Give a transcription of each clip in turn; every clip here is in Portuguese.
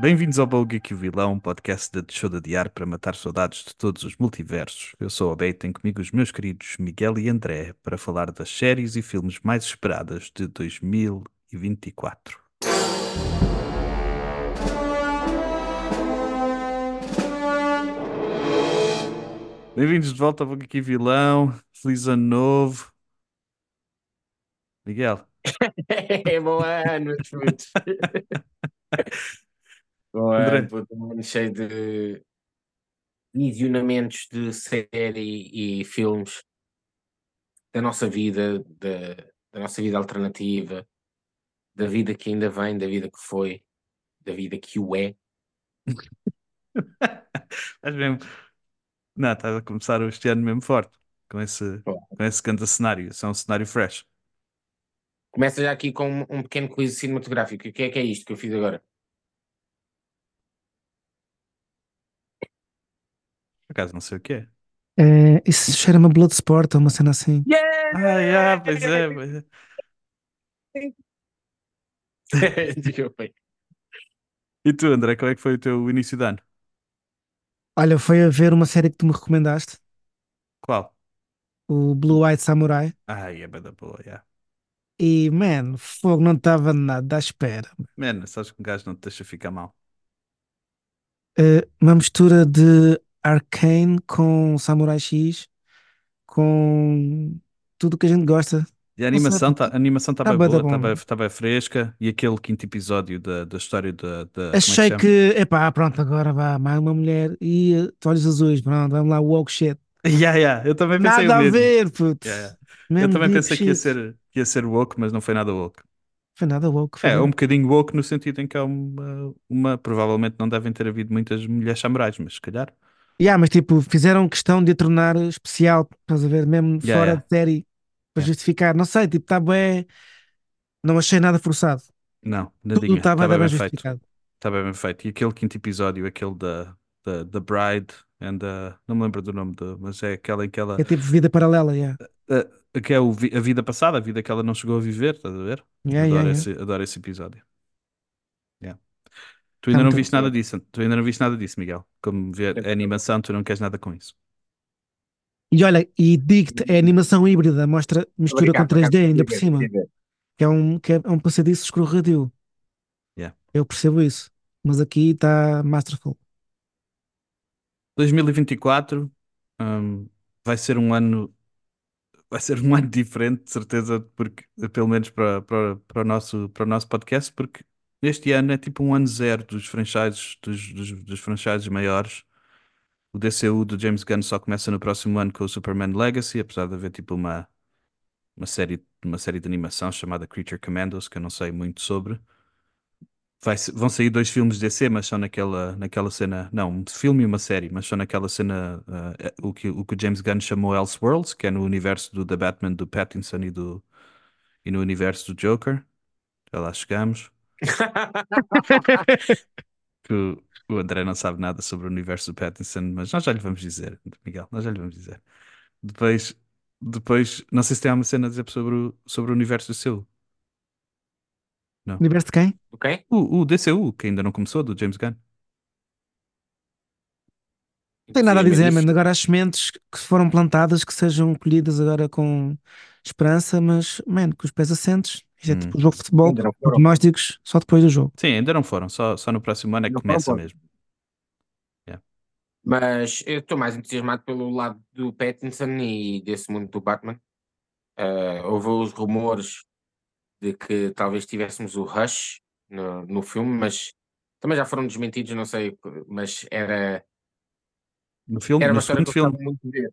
Bem-vindos ao Bom Geek e o Vilão, um podcast de show de adiar para matar saudades de todos os multiversos. Eu sou o Abel e tenho comigo os meus queridos Miguel e André para falar das séries e filmes mais esperadas de 2024. Bem-vindos de volta ao Bom Geek e Vilão. Feliz ano novo. Miguel, Bom ano, putos. André. ano, puto, um ano cheio de visionamentos de série e filmes da nossa vida, da, da nossa vida alternativa, da vida que ainda vem, da vida que foi, da vida que o é. estás mesmo. Não, estás a começar este ano mesmo forte, com esse, Bom, com esse grande cenário. Isso é um cenário fresh. Começa já aqui com um, um pequeno quiz cinematográfico. O que é que é isto que eu fiz agora? Por acaso não sei o que é. É, isso cheira-me a Bloodsport, ou uma cena assim. Ah, yeah, pois é, pois é. Desculpem. E tu, André, qual é que foi o teu início de ano? Olha, foi a ver uma série que tu me recomendaste, Qual? o Blue White Samurai, Ah, é bem da boa, yeah. e, man, fogo não estava nada à espera. Man, sabes que um gajo não te deixa ficar mal. É, uma mistura de Arcane com Samurai X, com tudo o que a gente gosta. E a animação tá, a animação Tá bem bué da boa, bem, tá bem fresca. E aquele quinto episódio da, da história da, da. como é que Achei chama? que, epá, pronto, agora vá, mais uma mulher e eh, olhos azuis, pronto, vamos lá, woke shit. Yeah, yeah, eu também pensei Nada o a mesmo. ver, puto. Yeah, yeah. Eu também pensei que ia ser, que ia ser woke, mas não foi nada woke. Foi nada woke, foi É, nada. um bocadinho woke no sentido em que há uma, uma. Provavelmente não devem ter havido muitas mulheres samurais, mas se calhar. Yeah, mas tipo, fizeram questão de a tornar especial, estás a ver, mesmo Yeah, fora yeah. de série, para justificar. Não sei, tipo, está bem. Não achei nada forçado. Não, Tudo nadinha. está Está bem, bem, bem bem justificado. Está bem, bem feito. E aquele quinto episódio, aquele da, da, da Bride and the, não me lembro do nome, do, mas é aquela em que ela. É tipo vida paralela, yeah. a- que é o a vida passada, a vida que ela não chegou a viver, estás a ver? Yeah, Adoro, yeah, esse, adoro esse episódio. Tu ainda não muito viste nada disso, tu ainda não viste nada disso, Miguel. Como ver a animação, tu não queres nada com isso. E olha, e digo-te, é animação híbrida, mostra mistura com Obrigado, acaso, 3D ainda por cima, que é um, que é um passadiço escorregadio. Yeah. Eu percebo isso, mas aqui está masterful. 2024 hum, vai ser um ano vai ser um ano diferente, de certeza, porque pelo menos para, para, para o nosso, para o nosso podcast, porque este ano é tipo um ano zero dos franchises, dos, dos, dos franchises maiores. O DCU do James Gunn só começa no próximo ano com o Superman Legacy, apesar de haver tipo uma, uma série, uma série de animação chamada Creature Commandos, que eu não sei muito sobre. Vai, vão sair dois filmes DC, mas são naquela, naquela cena. Não, um filme e uma série, mas são naquela cena. é- o, que, o que o James Gunn chamou Elseworlds, que é no universo do The Batman, do Pattinson e, do, e no universo do Joker. Já lá chegamos. Que o, o André não sabe nada sobre o universo do Pattinson, mas nós já lhe vamos dizer, Miguel, nós já lhe vamos dizer. Depois, depois não sei se tem alguma cena a dizer sobre o, sobre o universo do seu. Não. Universo de quem? ok? O, o DCU, que ainda não começou, do James Gunn. Não tem nada a dizer, mano. Agora as sementes que foram plantadas, que sejam colhidas agora com esperança, mas, mano, com os pés assentes. Isto é Hum. tipo um jogo de futebol, foram. prognósticos só depois do jogo. Sim, ainda não foram, só, só no próximo ano é que Não foram começa bons. mesmo. Mas eu estou mais entusiasmado pelo lado do Pattinson e desse mundo do Batman. Ah, houve os rumores de que talvez tivéssemos o Rush no, no filme, mas também já foram desmentidos, não sei, mas era, No filme, era no uma história segundo que eu gostava muito de ver.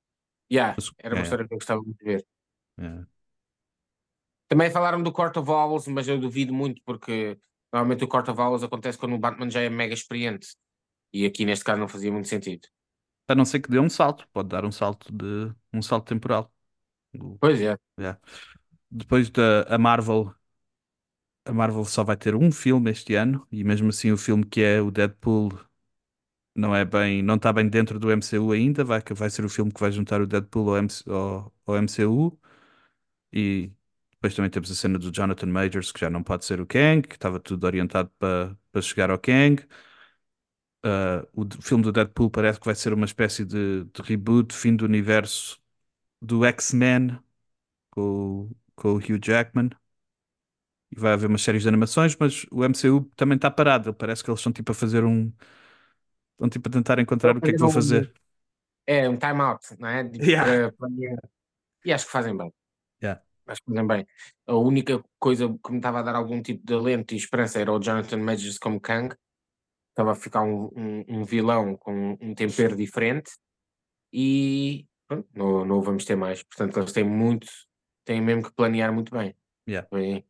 Yeah, No era uma é, história que eu gostava muito de ver. é. Também falaram do Court of Owls, mas eu duvido muito porque normalmente o Court of Owls acontece quando o Batman já é mega experiente. E aqui neste caso não fazia muito sentido. A não ser que dê um salto, pode dar um salto de um salto temporal. Pois é. yeah. Depois da a Marvel, a Marvel só vai ter um filme este ano, e mesmo assim o filme que é o Deadpool não é bem, não está bem dentro do MCU ainda, vai, vai ser o filme que vai juntar o Deadpool ao, MC, ao, ao MCU. E depois também temos a cena do Jonathan Majors, que já não pode ser o Kang, que estava tudo orientado para para chegar ao Kang. uh, o filme do Deadpool parece que vai ser uma espécie de, de reboot, fim do universo do X-Men com, o- com o Hugh Jackman. E vai haver umas séries de animações, mas o MCU também está parado. Parece que eles estão tipo a fazer um. Estão tipo a tentar encontrar o que é que vão fazer. É um time-out, não é? Tipo, Yeah. para. E acho que fazem bem. Yeah. Acho que fazem bem. A única coisa que me estava a dar algum tipo de alento e esperança era o Jonathan Majors como Kang. Estava a ficar um, um, um vilão com um tempero diferente. E pronto, não, não o vamos ter mais. Portanto, eles têm muito, têm mesmo que planear muito bem. Yeah. Bem,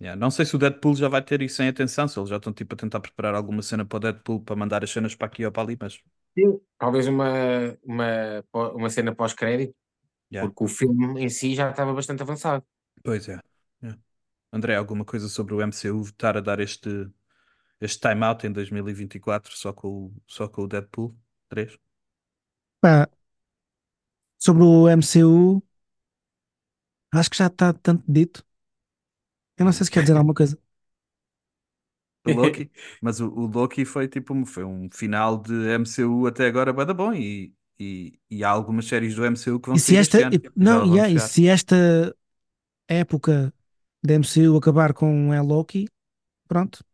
Yeah, Não sei se o Deadpool já vai ter isso em atenção, se eles já estão tipo a tentar preparar alguma cena para o Deadpool para mandar as cenas para aqui ou para ali, mas Talvez uma, uma, uma cena pós-crédito, Yeah. porque o filme em si já estava bastante avançado. pois é. Yeah. André, alguma coisa sobre o MCU estar a dar este, este time-out em 2024 só com, o- só com o Deadpool 3? Pá, sobre o MCU, acho que já está tanto dito. Eu não sei se quer dizer alguma coisa. O Loki, mas o, o Loki foi tipo foi um final de MCU até agora bada bom e, e, e há algumas séries do MCU que vão E se sair esta, este ano. e- não, vão yeah, e se esta época da MCU acabar com a Loki, pronto.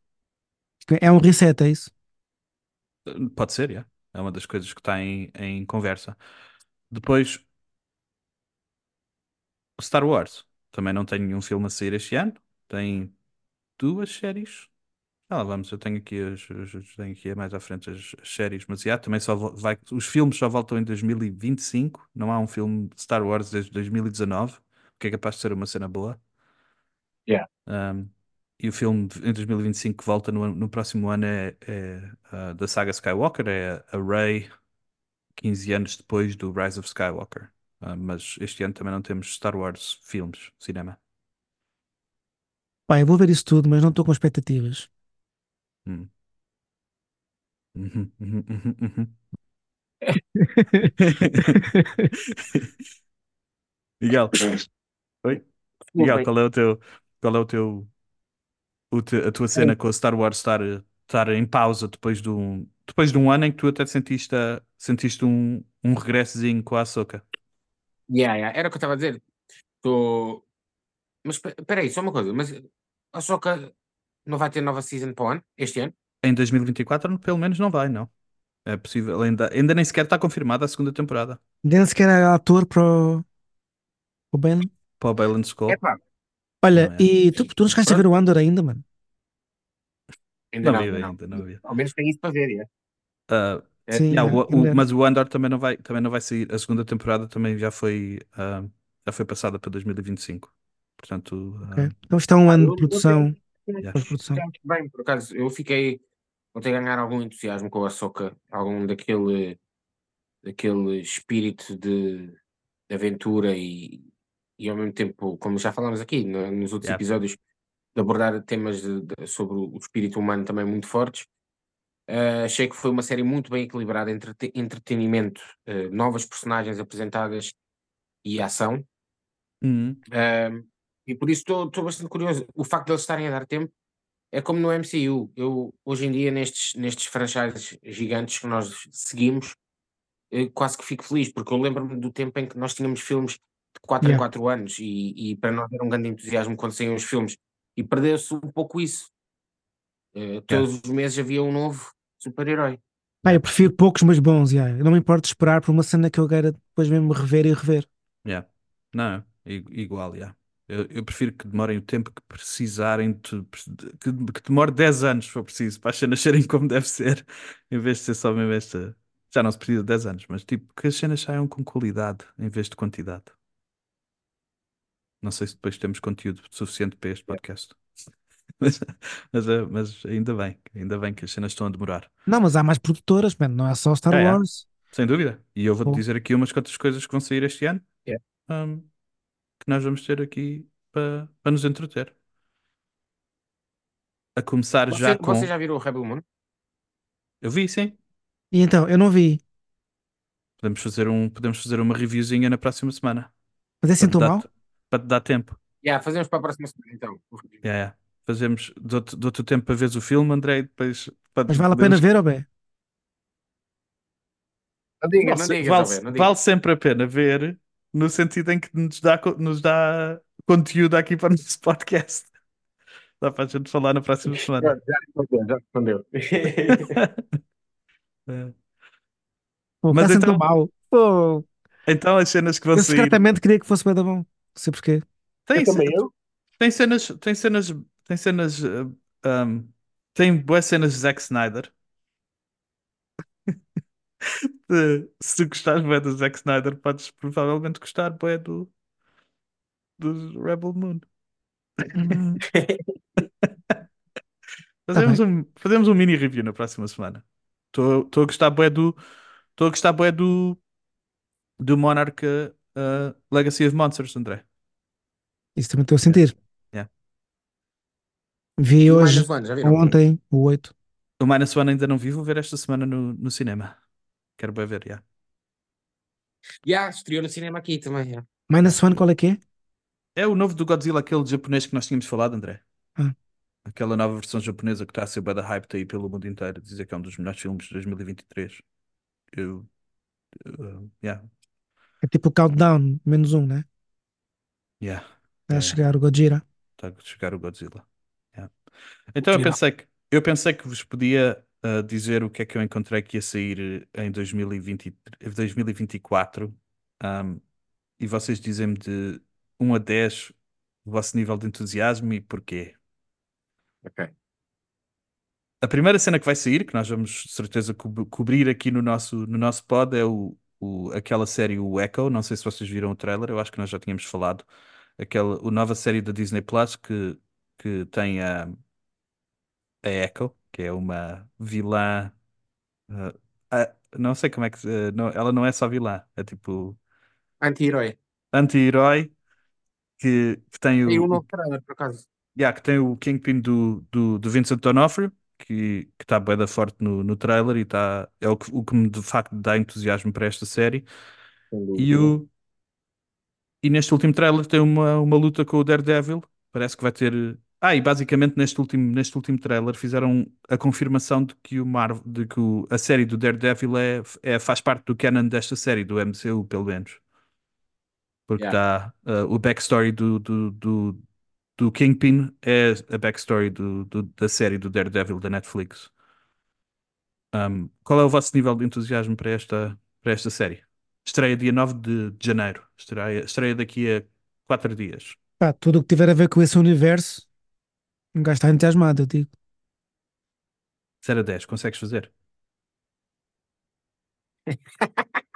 É um reset, é isso? Pode ser, yeah. É uma das coisas que está em, em conversa. Depois, Star Wars. Também não tem nenhum filme a sair este ano. Tem duas séries. Ah, lá vamos, eu tenho aqui, as, tenho aqui mais à frente as, as séries, mas yeah, também só vo- vai, os filmes só voltam em 2025. Não há um filme de Star Wars desde 2019, o que é capaz de ser uma cena boa. Yeah. Um, e o filme de- em 2025 que volta no, ano- no próximo ano é, é, ah, da saga Skywalker, é a Rey, 15 anos depois do Rise of Skywalker. Ah, mas este ano também não temos Star Wars filmes, cinema. Pá, eu vou ver isso tudo, mas não estou com expectativas. Hum. Uhum, uhum, uhum, uhum. Miguel, oi? Miguel, qual é o teu, qual é o teu, o te- a tua cena com o Star Wars estar, estar em pausa depois de um, depois de um ano em que tu até sentiste, a- sentiste um, um regressozinho com a Ahsoka? Yeah, yeah, Era o que eu estava a dizer. Tô... Mas espe- espera aí, só uma coisa. Mas a Soca não vai ter nova season para o ano? Este ano? Em 2024, pelo menos não vai, não. É possível, ainda, ainda nem sequer está confirmada a segunda temporada Nem sequer é ator para o, para o Ben. para o. É pá, Olha, é. e tu, tu não chegaste a ver o Andor ainda, mano? ainda Não não. vi ainda não. ainda, não vi. Ao menos tem isso para ver, É, Sim, Yeah, é, o- quem o- dera. mas o Andor também não vai, também não vai sair. A segunda temporada também já foi, ah, já foi passada para 2025. Portanto, ah, Então isto é um ano de produção. Bem, por acaso. Eu fiquei. Ontem a ganhar algum entusiasmo com a Soca, algum daquele, daquele espírito de, de aventura e, e ao mesmo tempo, como já falámos aqui no- nos outros Yeah. episódios, de abordar temas de- de- sobre o espírito humano também muito fortes. Ah, achei que foi uma série muito bem equilibrada entre te- entretenimento, eh, novas personagens apresentadas e ação. uhum, Um, e por isso estou bastante curioso. O facto de eles estarem a dar tempo é como no MCU. Eu, hoje em dia, nestes, nestes franchises gigantes que nós seguimos, eu quase que fico feliz, porque eu lembro-me do tempo em que nós tínhamos filmes de 4 Yeah. em 4 anos e, e para nós era um grande entusiasmo quando saíam os filmes. E perdeu-se um pouco isso. Eh, todos os meses havia um novo super-herói. Ah, eu prefiro poucos, mas bons, yeah. Eu não me importo de esperar por uma cena que eu queira depois mesmo rever e rever. yeah. Não, igual, yeah. Eu, eu prefiro que demorem o tempo que precisarem, de- que, que demore 10 anos, se for preciso, para as cenas serem como deve ser, em vez de ser só mesmo esta. Já não se precisa de 10 anos, mas tipo, que as cenas saiam com qualidade em vez de quantidade. Não sei se depois temos conteúdo suficiente para este podcast. Mas, mas, é- mas ainda bem, ainda bem que as cenas estão a demorar. Não, mas há mais produtoras, mano. Não é só Star é? Wars. Sem dúvida. E eu vou-te dizer aqui umas quantas coisas que vão sair este ano Yeah. um, que nós vamos ter aqui para para nos entreter. A começar Você, já com. você já viram o Rebel Moon? Eu vi, sim. E então, eu não vi. Podemos fazer, um, podemos fazer uma reviewzinha na próxima semana. Mas é assim tão mal? para te dar tempo. Yeah, fazemos para a próxima semana então. Yeah, yeah. Fazemos, dou-te o tempo para veres o filme, André, depois. para- Mas vale a pena podemos- ver, ou bem? Não digas, Vale, não digas, vale, não vale sempre a pena ver, no sentido em que nos dá, nos dá conteúdo aqui para o nosso podcast. Dá para a gente falar na próxima semana. Já respondeu, já respondeu. É. Pô, Mas sempre então, tão mal. Pô, então as cenas que vão eu sair. secretamente queria que fosse bem da bom. Não sei porquê. Tem, eu. tem cenas. Tem cenas. Tem cenas. uh, um, tem boas cenas de Zack Snyder. Se tu gostares bué do Zack Snyder, podes provavelmente gostar bué do, do Rebel Moon. Tá Fazemos bem. um, fazemos um mini review na próxima semana. Estou a gostar bué do. Estou a gostar bué do. Do Monarch uh, Legacy of Monsters, André. Isso também estou a sentir. Yeah. Vi E o hoje, One, já viram? ou ontem, o 8. O Minus One ainda não vi, vou ver esta semana no, no cinema. Quero bem ver, já. Já, estreou no cinema aqui também. já. Minus One, qual é que é? É o novo do Godzilla, aquele japonês que nós tínhamos falado, André. Ah. Aquela nova versão japonesa que está a ser bué da hype aí pelo mundo inteiro. Dizer que é um dos melhores filmes de 2023. Eu. uh, yeah, É tipo o Countdown, menos um, né? yeah, Vai yeah, yeah. chegar o Gojira. Está a chegar o Godzilla. Yeah. Então eu Tira. pensei que, eu pensei que vos podia uh, dizer o que é que eu encontrei que ia sair em 2020, 2024 um, e vocês dizem-me de 1 a 10 o vosso nível de entusiasmo e porquê. Ok. A primeira cena que vai sair, que nós vamos de certeza co- cobrir aqui no nosso, no nosso pod, é o, o- aquela série, o Echo. Não sei se vocês viram o trailer, eu acho que nós já tínhamos falado. Aquela, a nova série da Disney Plus que, que tem a, a Echo, que é uma vilã. ah, não sei como é que. se- não, ela não é só vilã, é tipo Anti-herói. anti-herói que, que tem E o, um o- novo trailer, por acaso. Yeah, que tem o Kingpin do, do, do Vincent D'Onofrio, que está bué da forte no, no trailer e tá, é o que, o que me de facto dá entusiasmo para esta série. E, o, e neste último trailer tem uma, uma luta com o Daredevil. Parece que vai ter. Ah, e basicamente neste último, neste último trailer fizeram a confirmação de que, o Marvel, de que o- a série do Daredevil é, é, faz parte do canon desta série, do MCU, pelo menos. Porque Yeah. está o backstory do, do, do, do Kingpin é a backstory do, do- da série do Daredevil da Netflix. Um, qual é o vosso nível de entusiasmo para esta, para esta série? Estreia dia 9 de, de janeiro. Estreia, estreia daqui a 4 dias. Pá, tudo o que tiver a ver com esse universo, um gajo está entusiasmado, eu digo. 0 a 10, consegues fazer?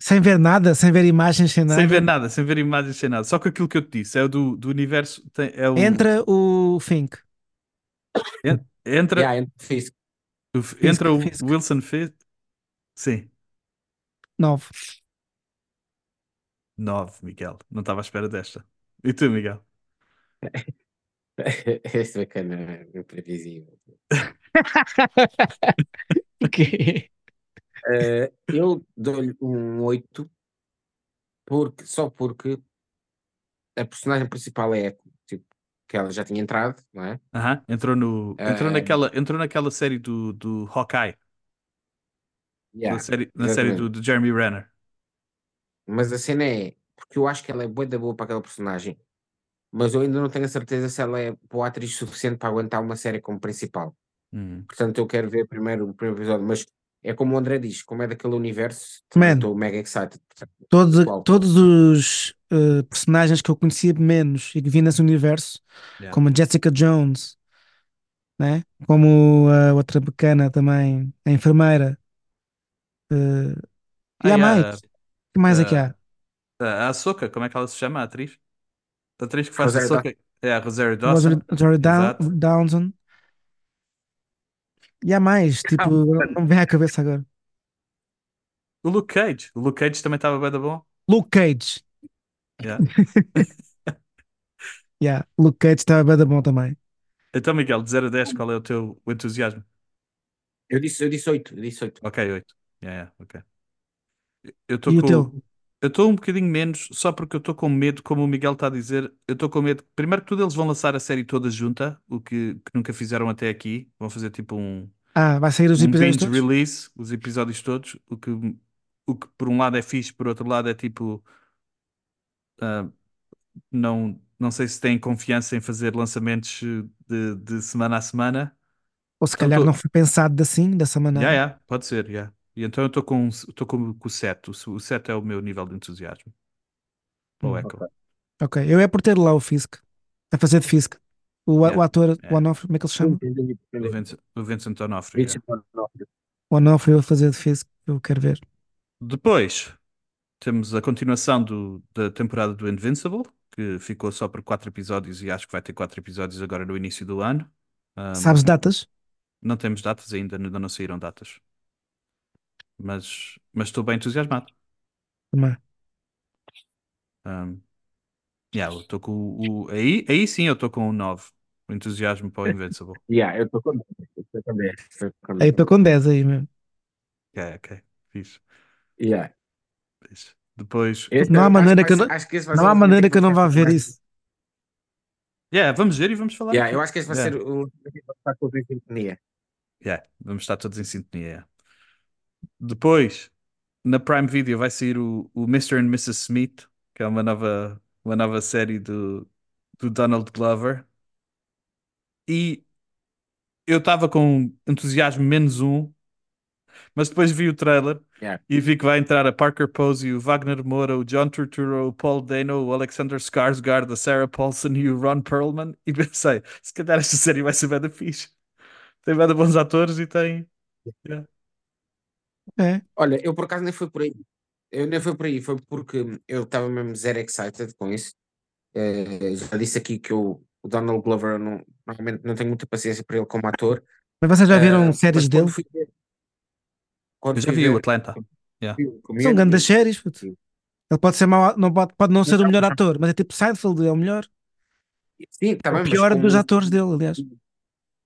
Sem ver nada, sem ver imagens, sem nada. Sem ver nada, sem ver imagens, sem nada. Só com aquilo que eu te disse, é o do, do universo. tem- é o, Entra o Fink. en- entra, Yeah, entre Fisk. o- entra o Fisk. Wilson Fisk. Sim, 9. 9, Miguel. Não estava à espera desta. E tu, Miguel? Esse bacana é imprevisível. Porquê? Eh, eu dou-lhe um 8 porque, só porque a personagem principal é Echo, tipo, que ela já tinha entrado, não é? Aham, Entrou, no, entrou, Eh, naquela, entrou naquela série do, do Hawkeye, na yeah, série, na série do, do Jeremy Renner. Mas a cena é porque eu acho que ela é boa da boa para aquela personagem, mas eu ainda não tenho a certeza se ela é boa atriz suficiente para aguentar uma série como principal. Hum. Portanto, eu quero ver primeiro o primeiro episódio, mas é como o André diz, como é daquele universo, estou mega excited. Todos, todos os eh, personagens que eu conhecia menos e que vi nesse universo, Yeah. como a Jessica Jones, né? como a outra bacana também, a enfermeira. eh, e Ah, há e mais. a, que mais é que há? a, a Ahsoka, como é que ela se chama, a atriz? A atriz que faz a Rosário Ahsoka é a Rosario Rosario, Dawson. Rosario Exato. Dawson. E há mais, tipo, não me vem à cabeça agora. O Luke Cage. O Luke Cage também estava bem da bom. Luke Cage. Yeah. Yeah, Luke Cage estava bem da bom também. Então, Miguel, de 0 a 10, qual é o teu o entusiasmo? Eu disse, eu disse 8, eu disse 8. Ok, 8. Yeah, yeah, ok. Eu estou E o com. teu? Eu estou um bocadinho menos, só porque eu estou com medo, como o Miguel está a dizer, eu estou com medo. Primeiro que tudo, eles vão lançar a série toda junta, o que, que nunca fizeram até aqui. Vão fazer tipo um. Ah, vai sair os um episódios binge todos? release, os episódios todos, o que, o que por um lado é fixe, por outro lado é tipo. ah, não, não sei se têm confiança em fazer lançamentos de, de semana a semana. Ou se Então calhar não foi pensado assim, dessa Já, maneira. já, pode ser, já. E então eu estou com, estou com, com o 7. O, o 7 é o meu nível de entusiasmo. Para o Hum. Echo. Ok, eu é por ter lá o Fisk, a fazer de Fisk. O, Yeah, o ator, yeah. o Onofre, como é que ele se chama? O Vincent, o Vincent. Vincent D'Onofrio. O Onofre a fazer de Fisk, eu quero ver. Depois temos a continuação do- da temporada do Invincible, que ficou só por 4 episódios e acho que vai ter 4 episódios agora no início do ano. Um, Sabes datas? não temos datas ainda, ainda não saíram datas. Mas mas estou bem entusiasmado. Também. Um, yeah, eu estou com o, o- aí, aí sim eu estou com o 9. O entusiasmo para o Invincible. Yeah, eu estou com eu estou com 10. estou com Aí 10. estou com 10 aí mesmo. Ok, ok. Fixe, Yeah. fixe. Depois, Esse Não há acho maneira vai que eu ser- não- acho que esse vai Não ser há o maneira que eu não vá ver mais- isso. yeah, vamos ver e vamos falar. Yeah, aqui. eu acho que esse vai Yeah. ser o vai estar todos em sintonia. Yeah, vamos estar todos em sintonia. yeah. Depois, na Prime Video vai sair o, o Mr. and Mrs. Smith, que é uma nova, uma nova série do, do Donald Glover. E eu estava com entusiasmo menos um, mas depois vi o trailer Yeah. e vi que vai entrar a Parker Posey, o Wagner Moura, o John Turturro, o Paul Dano, o Alexander Skarsgård, a Sarah Paulson e o Ron Perlman. E pensei, se calhar esta série vai ser bem da fixe. Tem bem de bons atores e tem. yeah. É. Olha, eu por acaso nem fui por aí. Eu nem fui por aí, foi porque eu estava mesmo zero excited com isso. Eh, já disse aqui que eu, o Donald Glover, eu não, normalmente não tenho muita paciência para ele como ator. Mas vocês já viram Eh, séries mas dele? fui ver- quando Eu já vi o Atlanta. Yeah. São grandes séries, puto. Ele pode ser mau, não pode, pode não ser o melhor ator, mas é tipo Seinfeld, é o melhor. Sim, tá É bem, o pior dos atores dele, aliás.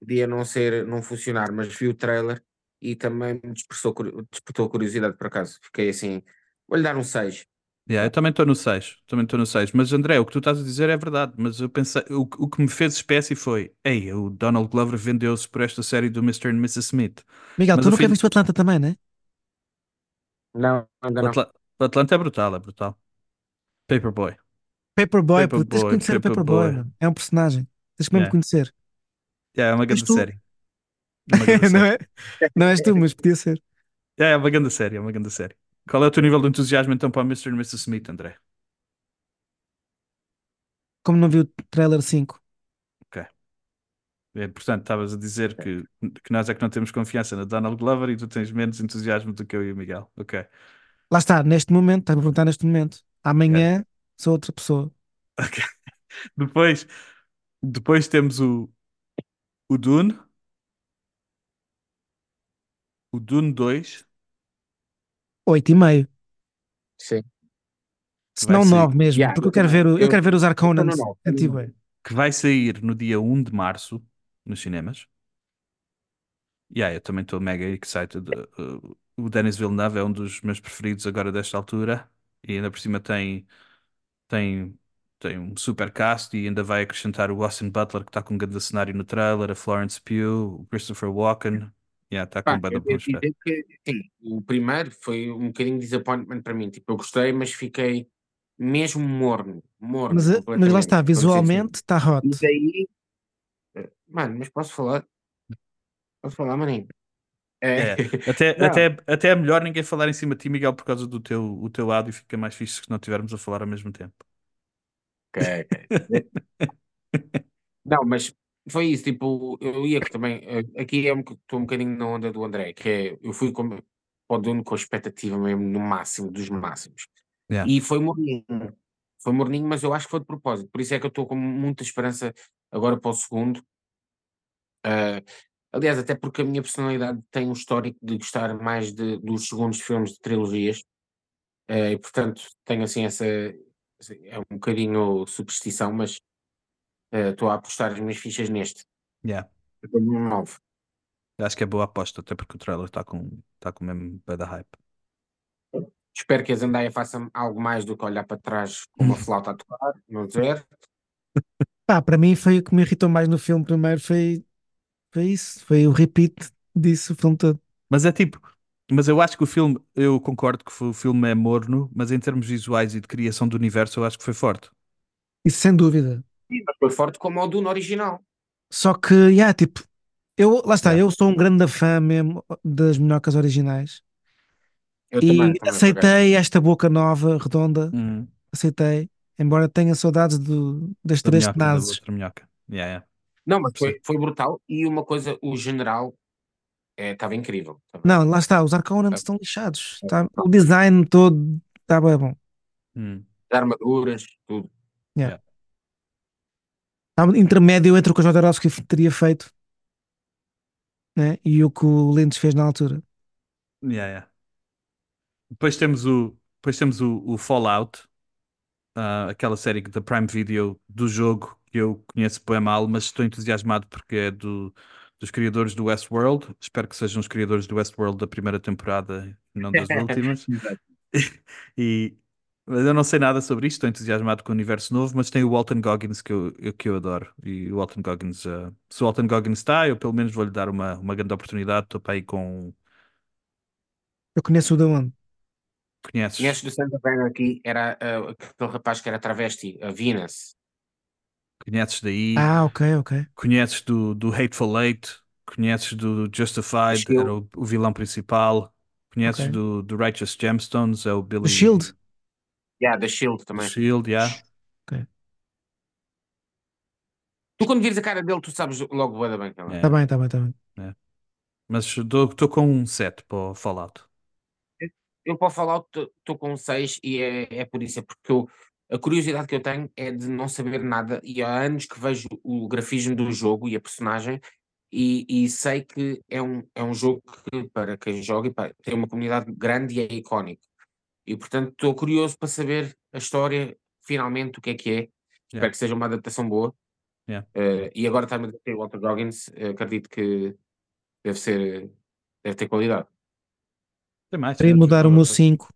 podia não ser, não funcionar, mas vi o trailer e também me despertou, despertou curiosidade por acaso. Fiquei assim, vou-lhe dar um 6. Yeah, eu também estou no 6, também estou no 6. Mas André, o que tu estás a dizer é verdade. Mas eu pensei, o, o que me fez espécie foi: Ei, o Donald Glover vendeu-se por esta série do Mr. and Mrs. Smith. Miguel, Mas tu nunca filho- viste o Atlanta também, né? Não, ainda O, não. Atla- o Atlanta é brutal, é brutal. Paperboy. Paperboy, puto, tens de Paperboy, conhecer o Paperboy, Paperboy. mano. É um personagem. Tens que mesmo Yeah. conhecer. Yeah, é uma grande tu? série. É não, é, não és tu, mas podia ser. Yeah, é uma grande série, é uma grande série. Qual é o teu nível de entusiasmo então para o Mr. and Mrs. Smith, André? Como não vi o trailer 5. É, portanto, estavas a dizer que, que nós é que não temos confiança na Donald Glover e tu tens menos entusiasmo do que eu e o Miguel. Ok. Lá está, neste momento, está-me a perguntar neste momento. Amanhã sou outra pessoa. Ok. Depois, depois temos o, o Dune, o Dune 2, 8 e meio. Sim. Se não sair. 9 mesmo. Yeah, porque eu quero ver, o- eu eu- quero ver os Arconans. tô no nove, tô no Antigo, nove. é. que vai sair no dia 1 de março nos cinemas. Yeah, eu também estou mega excited. Uh, o Denis Villeneuve é um dos meus preferidos agora desta altura e ainda por cima tem, tem, tem um super cast e ainda vai acrescentar o Austin Butler que está com um grande cenário no trailer, a Florence Pugh, o Christopher Walken. Yeah, está com Pá, eu devo dizer que, sim, o primeiro foi um bocadinho de disappointment para mim. Tipo, eu gostei, mas fiquei mesmo morno. Morno. Mas, eh, mas lá está, dizer visualmente está hot. assim. E daí. eh, Mano, mas posso falar? Posso falar, maninho? É, até, Não. até, até é melhor ninguém falar em cima de ti, Miguel, por causa do teu, o teu áudio fica mais fixe se não estivermos a falar ao mesmo tempo. Ok, ok. Não, mas foi isso, tipo, eu ia também, eh, aqui é um, estou um bocadinho na onda do André, que é, eu fui com, para o Dune com a expectativa mesmo no máximo dos máximos. Yeah. E foi morninho, foi morninho, mas eu acho que foi de propósito, por isso é que eu estou com muita esperança agora para o segundo. Ah, aliás, até porque a minha personalidade tem um histórico de gostar mais de, dos segundos filmes de trilogias, eh, e portanto tenho assim essa, é um bocadinho superstição, mas estou a apostar as minhas fichas neste. Yeah. Eu num 9. Acho que é boa aposta, até porque o trailer está com, tá com o mesmo pé da hype. Espero que a Zendaya faça algo mais do que olhar para trás com uma flauta a tocar no deserto. Pá, para mim foi o que me irritou mais no filme primeiro foi, foi isso, foi o repeat disse o filme todo. Mas é tipo, mas eu acho que o filme, eu concordo que o filme é morno, mas em termos visuais e de criação do universo, eu acho que foi forte. Isso sem dúvida. Sim, mas foi forte como o Dune original. Só que, yeah, tipo, eu, lá está, Yeah. eu sou um grande fã mesmo das minhocas originais Eu e também, também, aceitei esta boca nova, redonda, Hum, aceitei, embora tenha saudades do, das da três tenazes. Yeah, yeah. Não, mas foi, foi brutal. E uma coisa, o general estava incrível. Tava- Não, lá está, os Arconans estão lixados. Tá, o design todo está bem bom. Hum, As armaduras, tudo. Há um intermédio entre o que o Jodorowsky teria feito né, e o que o Lynch fez na altura. yeah, yeah. Depois temos o, depois temos o, o Fallout, ah, aquela série da Prime Video do jogo que eu conheço bem mal, mas estou entusiasmado porque é do, dos criadores do Westworld. Espero que sejam os criadores do Westworld da primeira temporada e não das últimas. E, mas eu não sei nada sobre isto, estou entusiasmado com o universo novo, mas tem o Walton Goggins que eu, eu- que eu adoro. E o Walton Goggins, ah, se o Walton Goggins está, eu pelo menos vou-lhe dar uma, uma grande oportunidade. Estou para aí com. Eu conheço o da onde? Conheces? Conheces do Santa Bárbara aqui? Era ah, aquele rapaz que era travesti, a Venus. Conheces daí? Ah, ok, ok. Conheces do, do Hateful Eight? Conheces do Justified? Shield. Era o, o vilão principal? Conheces Ok. do, do Righteous Gemstones? É o Billy. O Shield? Yeah, da Shield também. Shield, yeah. Tu quando vires a cara dele, tu sabes logo bué da bem que ela é. É. Está bem, está bem, está bem. Mas estou com um 7 para o Fallout. Eu para o Fallout estou com um 6 e é, é por isso, é porque eu, a curiosidade que eu tenho é de não saber nada e há anos que vejo o grafismo do jogo e a personagem e, e sei que é um, é um jogo que para quem joga e para- tem uma comunidade grande e é icónico. E portanto estou curioso para saber a história, finalmente, o que é que é. Espero Yeah. que seja uma adaptação boa. Yeah. Eh, e agora está-me a dizer o Walter Goggins, eh, acredito que deve ser, deve ter qualidade. Tem mais. Queria mudar o meu Ok, 5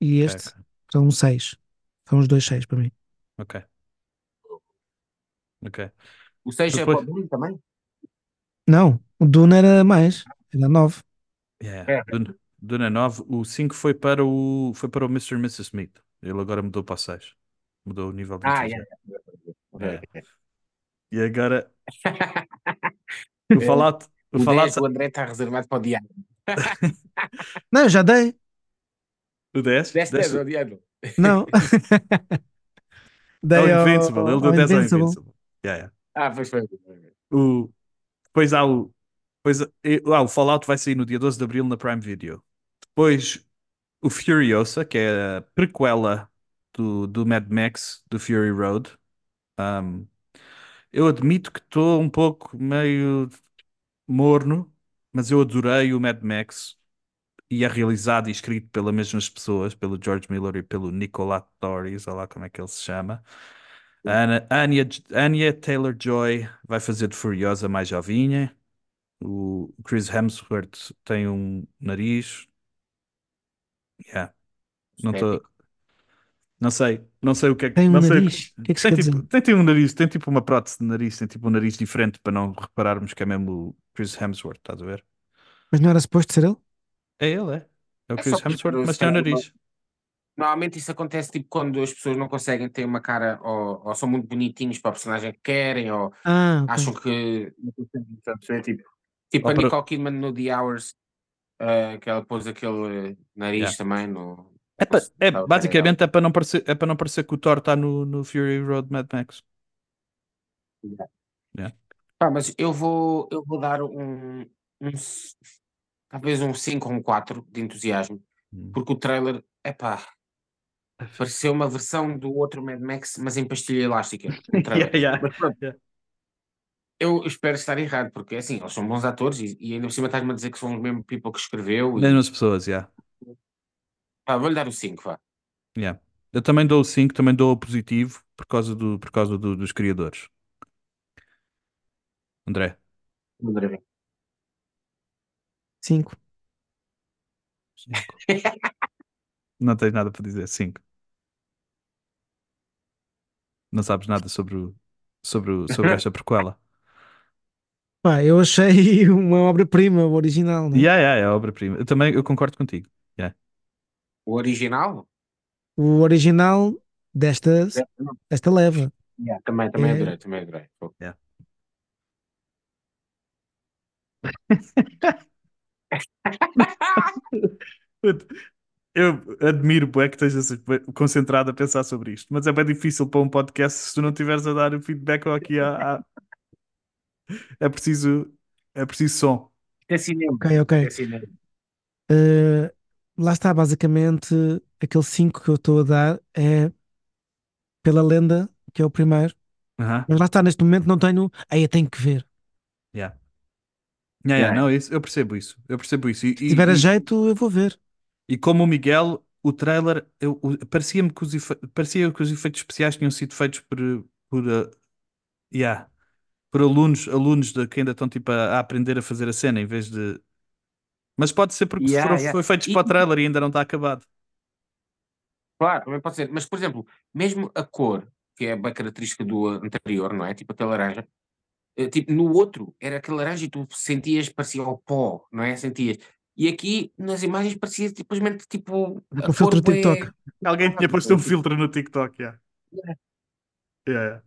e este são um 6. São os dois 6 para mim. Ok. Ok. O 6 é Depois- para o Dune também? Não, o Dune era mais, era 9. Yeah. É. Duna, Duna 9. O 5 foi para o, foi para o Mr. e Mrs. Smith. Ele agora mudou para o 6. Mudou o nível de Ah, yeah. É. E agora o Fallout. O O, Fallout. 10 do André está reservado para o Diano. Não, eu já dei. O 10? 10 10 10 ao Diano. Não. é dei o ao- Invincible. Ele deu ao 10 ao Invincible. Yeah, yeah. Ah, pois foi. O, depois há o. Depois, eh, ah, o Fallout vai sair no dia 12 de Abril na Prime Video. Depois o Furiosa, que é a prequela do, do Mad Max, do Fury Road. Um, eu admito que estou um pouco meio morno, mas eu adorei o Mad Max e é realizado e escrito pelas mesmas pessoas, pelo George Miller e pelo Nicolas Torres, olha lá como é que ele se chama. Ana- Anya Taylor-Joy vai fazer de Furiosa mais jovinha. O Chris Hemsworth tem um nariz. Yeah. Não tô, não sei, não sei o que é que Tem um não sei o nariz. O que é que tem quer tipo, dizer? tem tipo um nariz, tem tipo uma prótese de nariz, tem tipo um nariz diferente para não repararmos que é mesmo o Chris Hemsworth, estás a ver? Mas não era suposto ser ele? É ele, é. É o É Chris só porque Hemsworth, mas tem um nariz. Normalmente isso acontece tipo quando as pessoas não conseguem ter uma cara ou, ou são muito bonitinhos para a personagem que querem ou Ah, ok. acham que não conseguem, sabes, é tipo, tipo Ou a para- Nicole Kidman no The Hours eh, que ela pôs aquele nariz Yeah. também no É, pa- é, basicamente é para não parecer, é para não parecer que o Thor está no, no Fury Road Mad Max. Pá, mas eu vou, eu vou dar um, um talvez um 5 ou um 4 de entusiasmo, Hum. porque o trailer, é pá, pareceu uma versão do outro Mad Max, mas em pastilha elástica. Yeah, yeah. Mas pronto, Yeah. Eu espero estar errado, porque assim, eles são bons atores e, e ainda por cima estás-me a dizer que são os mesmos people que escreveu. E, Mesmas pessoas, yeah. pá, vou-lhe dar o 5, vá. Yeah. Eu também dou o 5, também dou o positivo por causa, do, por causa do- dos criadores. André, André, vem. 5. cinco. Não tens nada para dizer, 5. Não sabes nada sobre, o, sobre, o, sobre esta prequela. Pá, eu achei uma obra-prima, o original, né? Yeah, yeah, é a obra-prima. Eu também eu concordo contigo. Yeah. O original? O original desta, desta leva. Yeah, também, também É. adorei, também adorei. Eu admiro bué que estejas bué concentrado a pensar sobre isto, mas é bem difícil para um podcast se tu não estiveres a dar o feedback aqui à, à- É preciso, é preciso som. É cinema. Ok, ok. É cinema. Uh, lá está, basicamente, aquele 5 que eu estou a dar é pela lenda, que é o primeiro. Mas lá está, neste momento não tenho. Aí eu tenho que ver. yeah. Yeah, yeah, Yeah. não, isso, eu percebo isso. Eu percebo isso. E, Se tiver a e- jeito, eu vou ver. e como o Miguel, o trailer, parecia-me que os, efe- parecia que os efeitos especiais tinham sido feitos por, por, uh, yeah, por alunos, alunos de, que ainda estão tipo, a, a aprender a fazer a cena, em vez de. Mas pode ser porque Yeah, foram, yeah. foi feitos E- para o trailer e ainda não está acabado. Claro, também pode ser. Mas, por exemplo, mesmo a cor, que é bem característica do anterior, não é? Tipo aquele laranja. eh, Tipo, no outro era aquele laranja e tu sentias, parecia o pó, não é? Sentias. E aqui nas imagens parecia simplesmente tipo. A filtro TikTok. Alguém tinha posto um filtro no TikTok, yeah. Yeah. Yeah, yeah.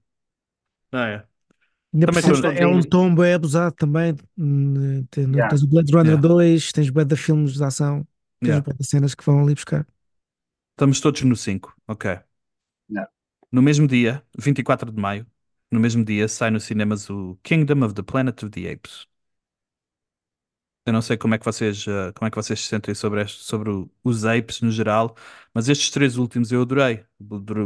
Ah, é. Também são- é um tom bem abusado também. Tens, Yeah. tens o Blade Runner Yeah. 2, tens bué de filmes de ação, tens Yeah. bué de cenas que vão ali buscar. Estamos todos no 5, ok. Yeah. No mesmo dia, 24 de maio, no mesmo dia, sai nos cinemas o Kingdom of the Planet of the Apes. Eu não sei como é que vocês, eh, como é que vocês se sentem sobre, este, sobre o- os apes no geral, mas estes três últimos eu adorei.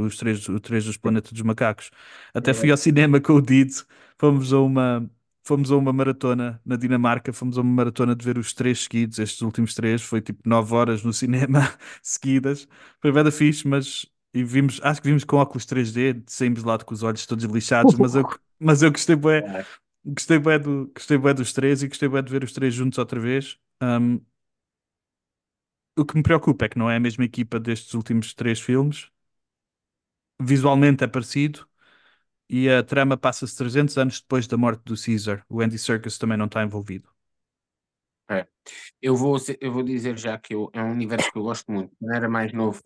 Os três, os três dos Planetas dos Macacos. Até fui ao cinema com o Dido, fomos a uma, fomos a uma maratona na Dinamarca, fomos a uma maratona de ver os três seguidos, estes últimos três, foi tipo nove horas no cinema seguidas. Foi bem da fixe, mas e vimos, acho que vimos com óculos 3D, saímos lá com os olhos todos lixados, mas eu, mas eu gostei Yeah. Gostei bem, do, gostei bué dos três e gostei bem de ver os três juntos outra vez. Um, o que me preocupa é que não é a mesma equipa destes últimos três filmes. Visualmente é parecido e a trama passa-se 300 anos depois da morte do Caesar. O Andy Serkis também não está envolvido. Eu vou, eu vou dizer já que eu, é um universo que eu gosto muito. Quando era mais novo,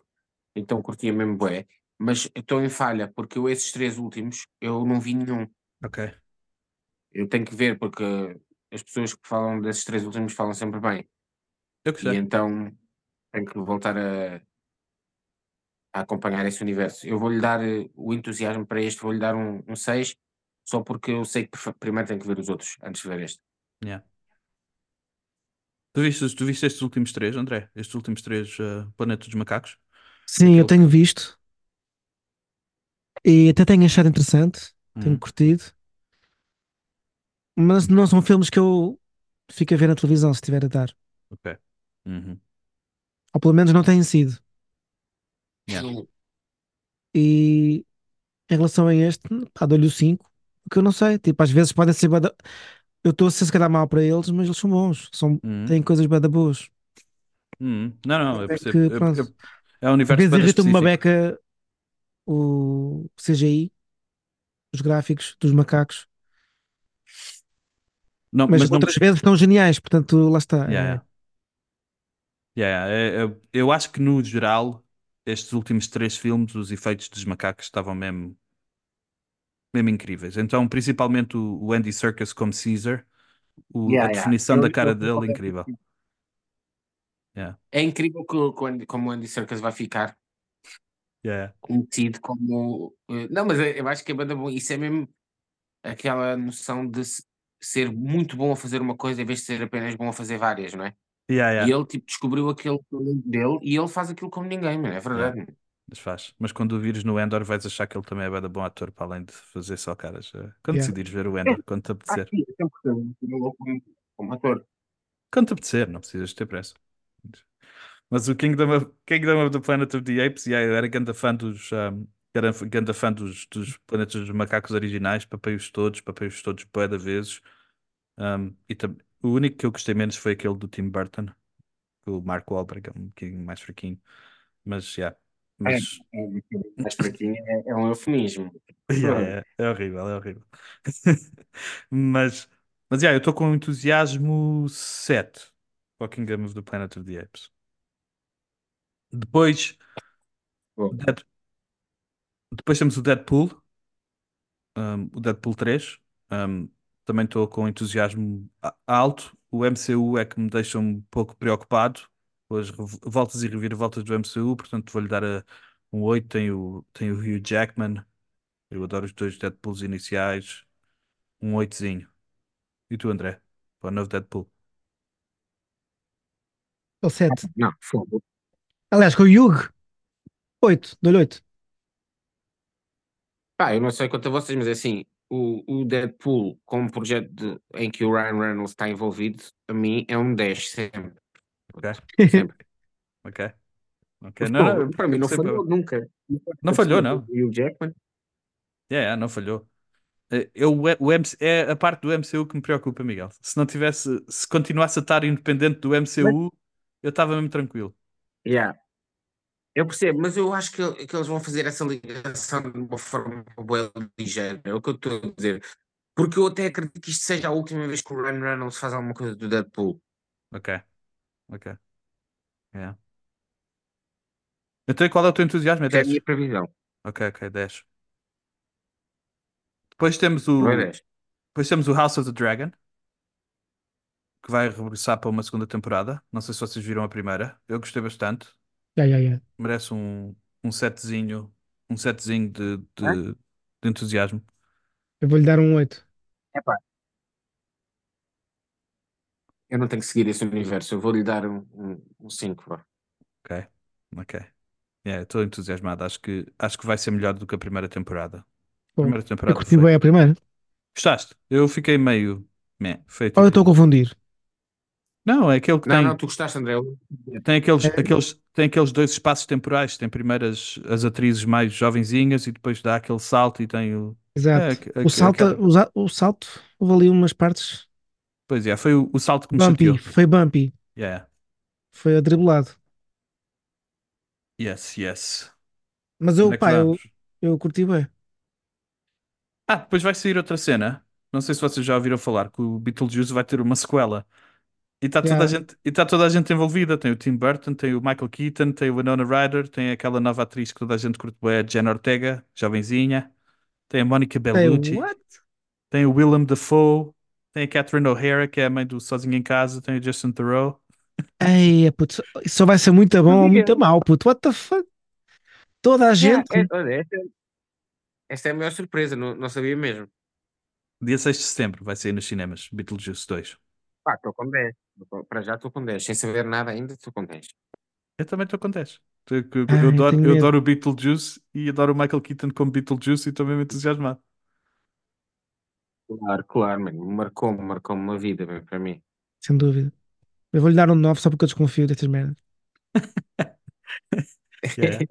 então curtia mesmo bué. Mas estou em falha, porque eu esses três últimos, eu não vi nenhum. Ok. Eu tenho que ver, porque as pessoas que falam desses três últimos falam sempre bem. Eu E gostei. então tenho que voltar a, a acompanhar esse universo. Eu vou-lhe dar eh, o entusiasmo para este, vou-lhe dar um, um 6, só porque eu sei que primeiro tenho que ver os outros antes de ver este. Yeah. Tu viste, tu viste estes últimos três, André? Estes últimos três uh, Planetas dos Macacos? Sim, eu Aquele tenho visto e até tenho achado interessante, tenho Uhum. curtido, mas não são filmes que eu fico a ver na televisão se estiver a dar. Ok. Uhum. Ou pelo menos não têm sido. Yeah. E em relação a este, pá, dou-lhe o 5, porque eu não sei, tipo, às vezes podem ser bué da- Eu estou a ser se calhar mal para eles, mas eles são bons, são, Uhum. têm coisas bem da boas. Uhum. Não, não, eu É percebo. que, Eu- pronto. eu- é um Às universo vezes bem irrita-me uma beca o CGI, os gráficos dos macacos, Não, mas, mas não, outras vezes estão geniais, portanto, lá está. Yeah, é- yeah. Yeah, yeah. É- é- eu acho que no geral, estes últimos três filmes, os efeitos dos macacos estavam mesmo, mesmo incríveis. Então, principalmente o, o Andy Serkis como Caesar, o- a Yeah, yeah. definição Eu- da cara eu dele, concordo incrível. É incrível que, como o Andy Serkis vai ficar yeah, conhecido como. eh, Não, mas eu eu acho que é banda bom. Isso é mesmo aquela noção de ser muito bom a fazer uma coisa em vez de ser apenas bom a fazer várias, não é? yeah, yeah. E ele tipo, descobriu aquele dele e ele faz aquilo como ninguém, mano. É verdade. mano. Mas faz. Mas quando o vires no Endor, vais achar que ele também é da bom ator, para além de fazer só caras. Eh, Quando Yeah. decidires ver o Endor, quando te Ah, apetecer. sim, gostei muito dele como, como ator. Quando te apetecer, não precisas ter pressa. Mas o Kingdom of, Kingdom of the Planet of the Apes, yeah, eu era grande fã dos, um, grande fã dos, dos Planetas dos Macacos originais, papeios todos, papeios todos bué de vezes. Um, e o único que eu gostei menos foi aquele do Tim Burton, o Mark Wahlberg, é um bocadinho mais fraquinho. Mas, já. Mas, É, mais fraquinho é, é um eufemismo. yeah, é, é horrível, é horrível. Mas, Mas, yeah, eu estou com entusiasmo 7. Fucking Game of the Planet of the Apes. Depois, Dead- depois temos o Deadpool, um, o Deadpool 3. Um, também estou com entusiasmo alto. O MCU é que me deixa um pouco preocupado com as voltas e reviravoltas do MCU, portanto vou-lhe dar a- um 8. Tem o, tem o Hugh Jackman. Eu adoro os dois Deadpools iniciais. Um 8zinho. E tu, André? Para o novo Deadpool. É o 7. não, fogo. Aliás, com o Hugh, 8, dou-lhe 8. Pá, eu não sei quanto a vocês, mas é assim, o, o Deadpool, como projeto de- em que o Ryan Reynolds está envolvido, a mim é um 10 sempre. Ok. Sempre. Ok. Ok. Mas, Não, não, para mim não sempre- falhou nunca. Não falhou, não. E o Jackman? Yeah, yeah, não falhou. Eh, Eu, o MC, é a parte do MCU que me preocupa, Miguel. Se não tivesse, se continuasse a estar independente do MCU, eu estava mesmo tranquilo. Yeah. Eu percebo, mas eu acho que, que eles vão fazer essa ligação de uma forma boa ligeira. É o que eu estou a dizer. Porque eu até acredito que isto seja a última vez que o Ryan Reynolds faz alguma coisa do Deadpool. Ok. Ok. Yeah. Então, e qual é o teu entusiasmo? É é a 10? minha previsão. Ok, ok, 10. Depois temos é o, 10. depois temos o House of the Dragon, que vai regressar para uma segunda temporada. Não sei se vocês viram a primeira. Eu gostei bastante. Ya, ya, ya. Merece um, um setzinho, um setzinho de, Hã? de, de entusiasmo. Eu vou-lhe dar um 8. Epá. Eu não tenho que seguir esse universo. Eu vou-lhe dar um 5. Um, um cinco, vá. Ok, ok. Yeah, Estou entusiasmado. Acho que, acho que vai ser melhor do que a primeira temporada. A Pô, primeira Eu temporada curti foi. bem a primeira. Gostaste? Eu fiquei meio. Meh, feito. Ou eu estou a confundir? Não, é aquele que Não, tem, não, tu gostaste, André. Eu- tem, aqueles, É. aqueles, tem aqueles dois espaços temporais. Tem primeiras as atrizes mais jovenzinhas e depois dá aquele salto e tem o. Exato. É, aque- o, salto, aquela- o, o salto, houve ali umas partes Pois é, foi o, o salto que me bumpy. chateou. Foi bumpy. Yeah. Foi adribulado. Yes, yes. Mas Onde eu, é pá, eu, eu curti bem. Ah, depois vai sair outra cena. Não sei se vocês já ouviram falar que o Beetlejuice vai ter uma sequela. E está toda a Ya. gente, e tá toda a gente envolvida. Tem o Tim Burton, tem o Michael Keaton, tem o Winona Ryder, tem aquela nova atriz que toda a gente curte bem, a Jenna Ortega, jovenzinha. Tem a Monica Hey, Bellucci, what? tem o Willem Dafoe, tem a Catherine O'Hara, que é a mãe do Sozinho em Casa, tem o Justin Theroux. Ei, puto, isso só vai ser muito bom ou muito mau, puto. What the fuck? Toda a Yeah, gente. é- olha, esta, esta é a maior surpresa, não, não sabia mesmo. Dia 6 de setembro vai sair nos cinemas, Beetlejuice 2. Pá, estou com 10. Para já estou com 10. Sem saber nada ainda, estou com 10. Eu também estou com 10. Eu, eu- adoro, eu adoro o Beetlejuice e adoro o Michael Keaton como Beetlejuice e estou mesmo entusiasmado. Claro, claro, mano. Marcou-me, marcou-me uma vida, bem, para mim. Sem dúvida. Eu vou-lhe dar um 9 só porque eu desconfio destas merdas. Yeah.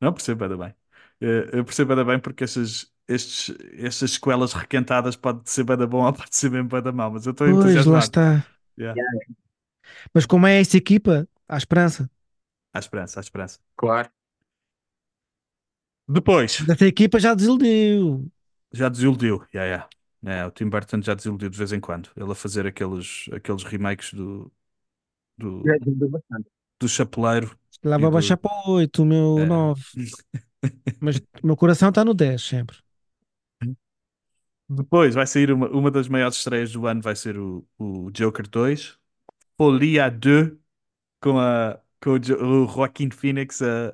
Não percebo ainda bem. Eh, Eu percebo ainda bem porque estas, estes, estas sequelas requentadas pode ser bada bom ou pode ser mesmo bada mau, mas eu estou Pois, lá entusiasmado. está. Yeah. Mas como é esta equipa, há esperança. Há esperança, há esperança. Claro. Depois, Esta equipa já desiludiu. já desiludiu. Yeah, yeah. É, o Tim Burton já desiludiu de vez em quando. Ele a fazer aqueles, aqueles remakes do, do, Já bastante. do Chapeleiro. Lá vai do- baixar para o 8, o meu É. 9. Mas o meu coração está no 10 sempre. Depois vai sair uma, uma das maiores estreias do ano, vai ser o, o Joker 2. Folia 2, com, a, com o, o Joaquin Phoenix a,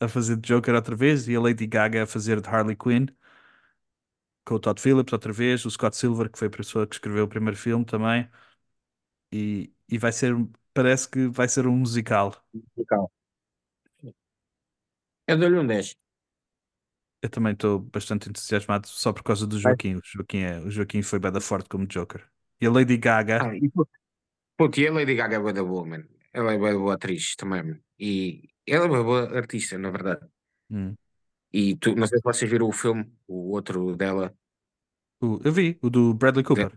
a, a fazer de Joker outra vez e a Lady Gaga a fazer de Harley Quinn. Com o Todd Phillips outra vez, o Scott Silver, que foi a pessoa que escreveu o primeiro filme também. E, e vai ser, parece que vai ser um musical. Musical. Eu dou-lhe um 10. Eu também estou bastante entusiasmado só por causa do. Joaquim. O Joaquim, é, o Joaquim foi bada forte como Joker. E a Lady Gaga, Ah, e puto, e a Lady Gaga é bué da boa, man. Ela é bué da boa atriz também, man. E ela é uma boa artista, na verdade. hum, E tu, não sei se vocês viram o filme, o outro dela. o- eu vi, o do Bradley Cooper.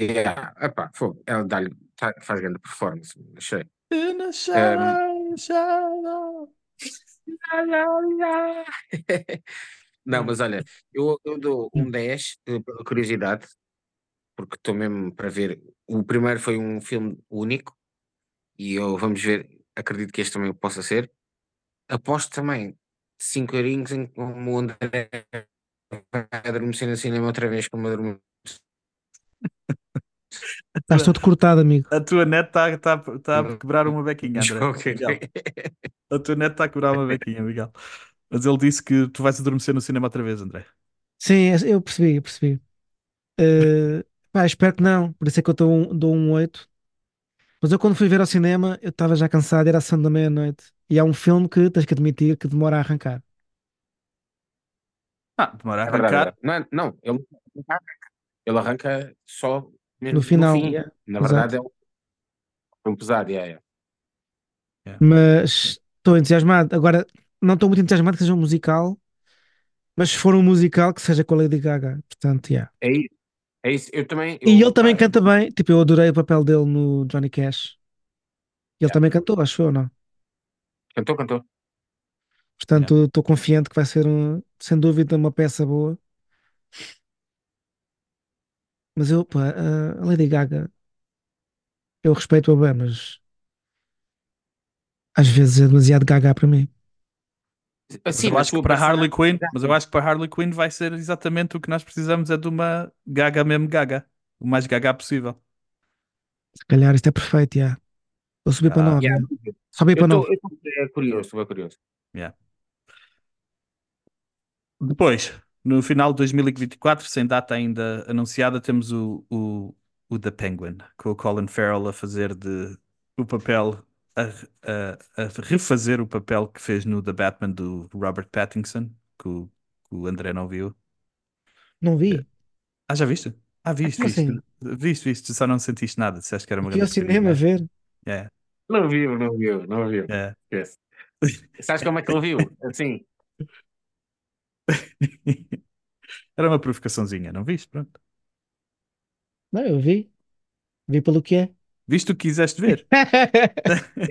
Yeah, epá, fogo, ela tá- faz grande performance, achei. Shadow. Não, mas olha, eu, eu dou um 10 eh, pela curiosidade, porque estou mesmo para ver. O primeiro foi um filme único e eu vamos ver, acredito que este também possa ser. Aposto também 5 eurinhos em como o André vai adormecer no cinema outra vez como adormeceu. Estás todo cortado, amigo. A tua net está tá, tá a quebrar uma bequinha, André. A tua net está a quebrar uma bequinha, Miguel. Mas ele disse que tu vais adormecer no cinema outra vez, André. Sim, eu percebi, eu percebi. Eh, pá, espero que não, por isso é que eu dou um, dou um 8. Mas eu quando fui ver ao cinema, eu estava já cansado, era a ação da meia-noite. E é um filme que tens que admitir que demora a arrancar. Ah, demora a É verdade, é arrancar. verdade. Não, não, ele arranca. Ele arranca só No final, fim. yeah, Na exato. verdade, é um filme pesado, yeah, yeah. Mas estou entusiasmado. Agora, não estou muito entusiasmado que seja um musical, mas se for um musical, que seja com a Lady Gaga. Portanto, yeah. É isso. É isso. Eu também. E eu, ele também canta bem. Tipo, eu adorei o papel dele no Johnny Cash. Ele Yeah. também cantou, acho eu, não? Cantou, cantou. Portanto, estou confiante que vai ser, um- sem dúvida, uma peça boa. Mas eu, pá, a Lady Gaga, eu respeito-a bem, mas às vezes é demasiado gaga para mim. Mas Assim, eu na acho que para Harley personagem- Quinn, mas eu acho que para Harley Quinn vai ser exatamente o que nós precisamos, é de uma gaga mesmo gaga. O mais gaga possível. Se calhar isto é perfeito, já. Vou subir para Ah, 9. Yeah. Sobe Eu para estou 9. curioso, estou curioso. Depois, no final de 2024, sem data ainda anunciada, temos o, o, o The Penguin, com o Colin Farrell a fazer de o papel, a, a, a refazer o papel que fez no The Batman do Robert Pattinson, que o, que o André não viu. Não vi. Ah, já viste? Ah, viste, viste. assim? Viste, viste, só não sentiste nada, disseste que era uma Fui ao grande cinema porcaria. ver. É, Não viu, não viu, não viu. é. Esquece. Sabes como é que ele viu? Assim. Era uma provocaçãozinha, não viste? Pronto. Não, eu vi. Vi pelo que é. Viste o que quiseste ver?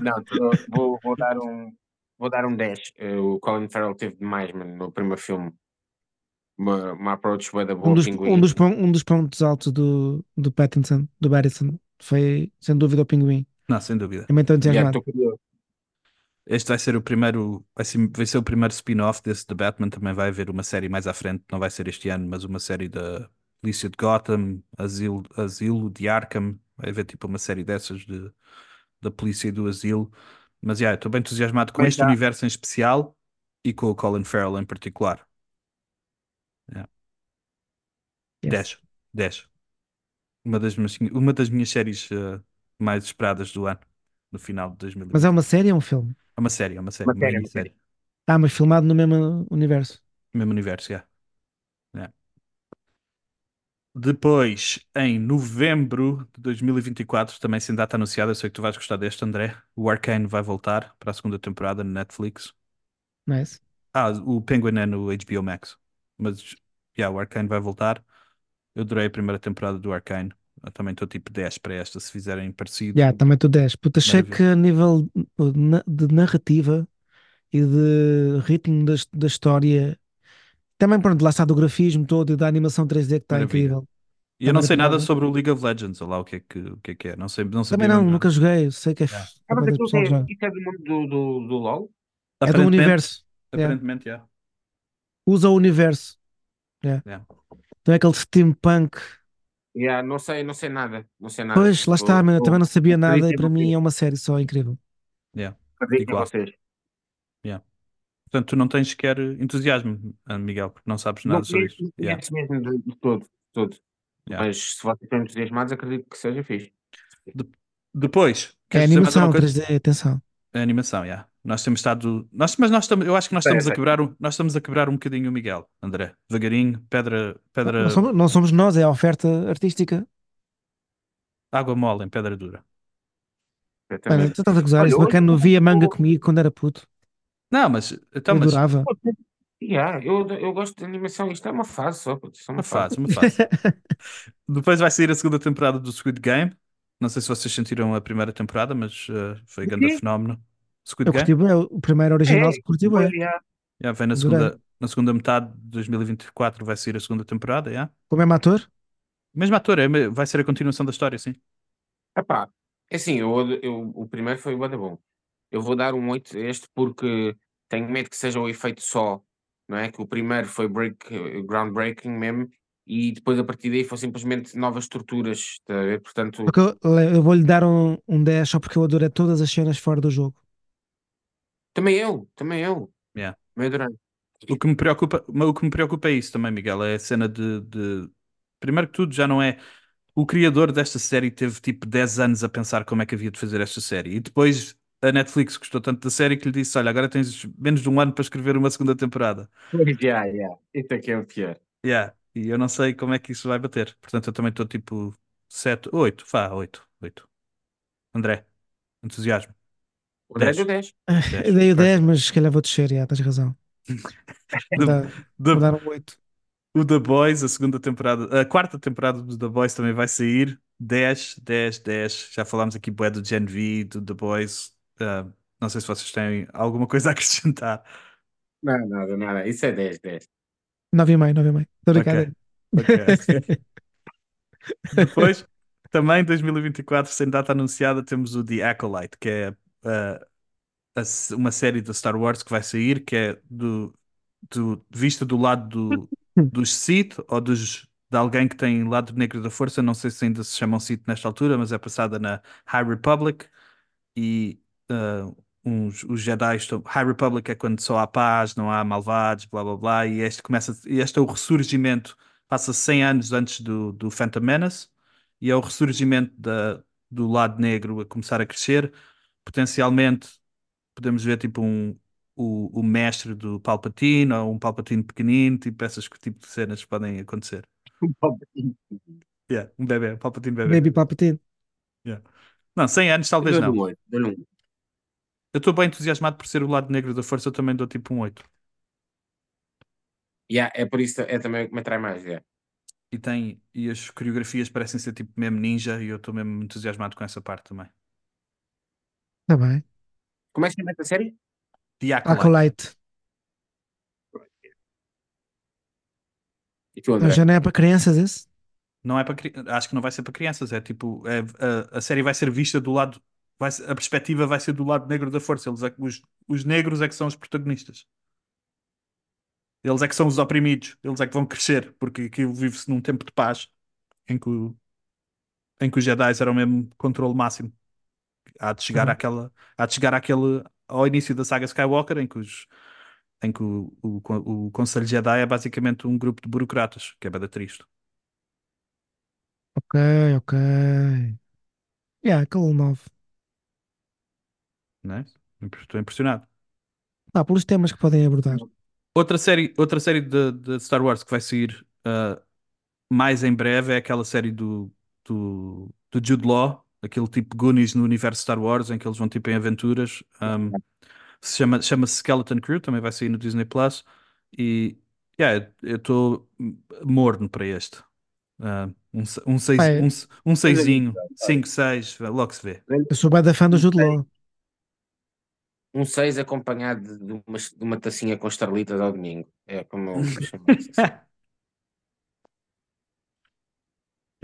Não, tô- vou, vou dar um. Vou dar um 10. Eh, O Colin Farrell teve demais, mano, no primeiro filme. Uma, uma approach bué da boa Um dos, pinguim. um, dos, pon- um dos pontos altos do, do Pattinson, do Pattinson, foi sem dúvida o Pinguim. Não, sem dúvida. Também estou Yeah, entusiasmado. tô curioso. Este vai ser o primeiro, vai ser, vai ser o primeiro spin-off desse The Batman. Também vai haver uma série mais à frente, não vai ser este ano, mas uma série da Polícia de Gotham, Asilo, Asilo de Arkham. Vai haver tipo uma série dessas de, da polícia e do asilo. Mas já, estou bem entusiasmado com Mas este universo em especial e com o Colin Farrell em particular. Yes. 10. 10. Uma das minhas, uma das minhas séries eh, mais esperadas do ano, no final de 2020. Mas é uma série ou é um filme? É uma série, é uma série, Uma série, uma. Ah, mas filmado no mesmo universo. Mesmo universo, já. É. Depois, em novembro de 2024, também sem data anunciada, eu sei que tu vais gostar deste, André. O Arcane vai voltar para a segunda temporada no Netflix. Nice. Ah, o Penguin é no HBO Max. Mas, já, o Arcane vai voltar. Eu adorei a primeira temporada do Arcane. Eu também estou tipo 10 para esta, se fizerem parecido. Já, também estou 10. Puta, achei que a nível de na- de narrativa e de ritmo da, da história, também pronto, lá está do grafismo todo e da animação 3D que está Maravilha. incrível. E eu não sei nada sobre o League of Legends, ou lá o que é que, o que, é, que é. Não sei, não sabia Também não, mesmo nunca nada. joguei, sei que é Yeah. Ah, mas aquilo pessoal é, é do mundo do, do, do LOL? É do Aparentemente- universo. Yeah. Aparentemente, já. Usa o universo. Yeah. Yeah. Então é aquele steampunk. Yeah, não sei, não sei nada. Não sei nada. Pois, lá está, Vou- mano, eu também não sabia nada e para mim é uma série só incrível. Yeah. Acredito em igual. vocês. Portanto, tu não tens sequer entusiasmo, Miguel, porque não sabes Não nada sobre conheço, isto. não Yeah. mesmo de, de todo. de todo. Yeah. Mas se vocês estão entusiasmados, acredito que seja fixe. Depois, É animação alguma coisa? 3D, atenção. É animação, yeah. Nós temos estado. Nós, mas nós estamos, eu acho que nós estamos a sei. quebrar um, nós estamos a quebrar um bocadinho o Miguel, André. Devagarinho, pedra, pedra, Não somos, não somos nós, é a oferta artística. água mole em pedra dura. Mano, tu estás a gozar, Olha, isso bacana, não via manga eu- comigo quando era puto. Não, mas então, eu mas adorava. Yeah, eu, eu gosto de animação. Isto é uma fase só. putz, é uma, uma fase. fase, uma fase. Depois vai sair a segunda temporada do Squid Game. Não sei se vocês sentiram a primeira temporada, mas eh, foi O grande fenómeno. Squid Eu Game? curti bem, o primeiro original curti bem. yeah. Yeah, vem na segunda, na segunda metade de 2024 vai sair a segunda temporada, yeah. Com o mesmo ator? Mesmo ator, é, vai ser a continuação da história, sim. Epá, é assim, eu, eu- o primeiro foi o bom. Eu vou dar um 8 a este porque tenho medo que seja o efeito só, não é? Que o primeiro foi break, groundbreaking mesmo, e depois a partir daí foi simplesmente novas estruturas, ver? Portanto, Porque eu, eu vou-lhe dar um, um 10 só porque eu adorei todas as cenas fora do jogo. Também eu, também eu, Yeah. também adorei. O que me preocupa, o que me preocupa é isso também, Miguel, é a cena de, de- Primeiro que tudo, já não é. O criador desta série teve tipo 10 anos a pensar como é que havia de fazer esta série. E depois a Netflix gostou tanto da série que lhe disse: Olha, agora tens menos de um ano para escrever uma segunda temporada. Yeah, yeah. Isso é que é o pior. Yeah. E eu não sei como é que isso vai bater. Portanto, eu também estou tipo 7, 8, vá, 8, 8. André, entusiasmo. O André Dez. deu 10. Eu dei o 10, mas se calhar vou descer, já, tens razão. Vou The, dar, The- vou dar um 8. o The Boys, a segunda temporada, a quarta temporada do The Boys também vai sair. 10, 10, 10. Já falámos aqui bué do Gen V, do The Boys. Ah, não sei se vocês têm alguma coisa a acrescentar. Não, nada, nada. Isso é 10, 10. 9,5, 9,5. Estou brincando. Ok. Depois, também 2024, sem data anunciada, temos o The Acolyte, que é ah, a uma série da Star Wars que vai sair, que é do, do- vista do lado do, dos Sith ou dos, de alguém que tem lado negro da força. Não sei se ainda se chamam Sith nesta altura, mas é passada na High Republic e ah, uns, os Jedi estão. High Republic é quando só há paz, não há malvados, blá blá blá, e este começa, e este é o ressurgimento, passa 100 anos antes do, do Phantom Menace, e é o ressurgimento da, do lado negro a começar a crescer. Potencialmente podemos ver tipo um. O, o mestre do Palpatine ou um Palpatine pequenino, tipo essas tipo de cenas que podem acontecer. Yeah, um bebê, um Palpatine bebê. Baby Palpatine. Yeah. Não, 100 anos talvez não. um 8. Dou-lhe um. Eu estou bem entusiasmado por ser o lado negro da força, eu também dou tipo um 8. Yeah, é por isso, é também o que me atrai mais. Yeah. E tem, e as coreografias parecem ser tipo mesmo ninja e eu estou mesmo entusiasmado com essa parte também. Está Tá bem. Como é que se chama essa série? The Acolyte. Acolyte. E tu, André? Já não é para crianças esse? Não é para cri- acho que não vai ser para crianças, é tipo, é, a, a série vai ser vista do lado, vai, ser- a perspectiva vai ser do lado negro da força. Eles é que- os, os negros é que são os protagonistas. Eles é que são os oprimidos, eles é que vão crescer, porque aquilo vive-se num tempo de paz em que, o- em que os Jedi eram mesmo controle máximo. Há de chegar Uhum. àquela, há de chegar àquele, ao início da saga Skywalker, em que, os, em que o, o, o Conselho Jedi é basicamente um grupo de burocratas, que é bada triste. Ok, ok. Yeah, aquele 9. Não é? Estou impressionado. Ah, pelos temas que podem abordar. Outra série, outra série de, de Star Wars que vai sair ah, mais em breve é aquela série do, do, do Jude Law, aquele tipo Goonies no universo Star Wars, em que eles vão tipo em aventuras. Um, se chama, chama-se Skeleton Crew, também vai sair no Disney Plus. E yeah, eu estou morno para este. Ah, um, um, seis, Pai, um, se- um seisinho, 5, 6, logo se vê. Eu sou bem da fã do Jude Law. Um 6 acompanhado de uma, de uma tacinha com estarlitas ao domingo. É como eu chamo essa série.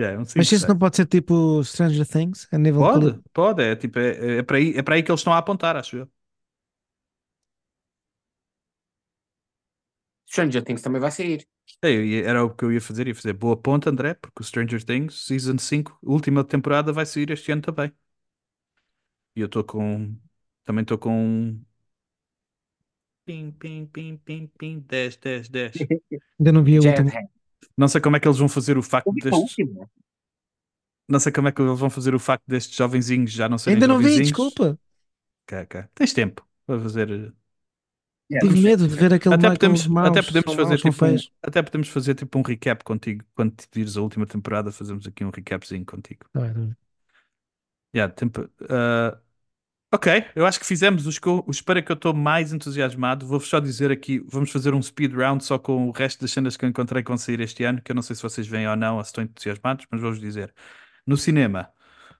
Yeah, um Mas isso não pode ser tipo Stranger Things, a nível de Pode, qualidade. pode, é, tipo, é, é, para aí, é para aí que eles estão a apontar, acho eu. Stranger Things também vai sair. É, era o que eu ia fazer, ia fazer boa ponta, André, porque o Stranger Things, Season 5, última temporada, vai sair este ano também. E eu estou com. Também estou com. Pim, pim, pim, pim, pim, 10, 10, 10. Ainda não vi a última. É. Não sei como é que eles vão fazer o facto destes. Não sei como é que eles vão fazer o facto destes jovenzinhos já não serem Ainda não vi, desculpa. Cá, cá. Tens tempo para fazer. Yeah, Tive medo de ver aquele Até Michael podemos, maus. até podemos fazer tipo um, até podemos fazer tipo um recap contigo quando te vires a última temporada, fazemos aqui um recapzinho contigo. Tá bem, tá. Yeah, tempo, ah, ok, eu acho que fizemos os, que eu- os para que eu estou mais entusiasmado. Vou-vos só dizer aqui, vamos fazer um speed round só com o resto das cenas que eu encontrei vão sair este ano, que eu não sei se vocês veem ou não, ou se estão entusiasmados, mas vou-vos dizer. No cinema,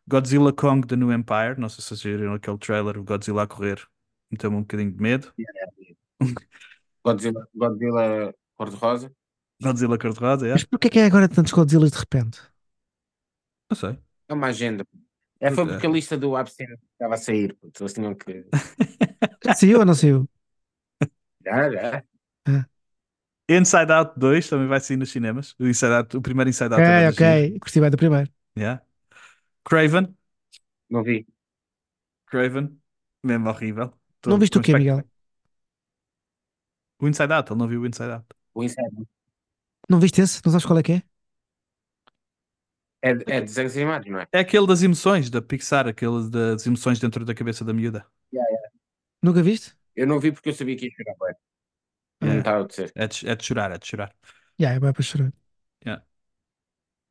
Godzilla Kong The New Empire, não sei se vocês viram aquele trailer, o Godzilla a correr meteu-me um bocadinho de medo. Godzilla, Godzilla cor-de-rosa. Godzilla cor-de-rosa, é? Mas porquê que é agora tantos Godzillas de repente? Não sei. É uma agenda. É, foi porque a lista do Epstein estava a sair. puto, Eles tinham que. Saiu ou não saiu? Já, já. Inside Out 2 também vai sair nos cinemas. O, Inside Out, o primeiro Inside Out Ok, é ok. Curti bem do primeiro. Yeah. Craven, Não vi. Craven, mesmo horrível. Tô não viste o quê, Miguel? O Inside Out, ele não viu o Inside Out. O Inside. Não viste esse? Não sabes qual é que é? É, é desenhos animados, não é? É aquele das emoções da Pixar, aquele das emoções dentro da cabeça da miúda. Nunca viste? Eu não vi porque eu sabia que ia chorar. bué. Não Yeah. estava a dizer. É de, é de chorar, é de chorar. Já, é bem para chorar.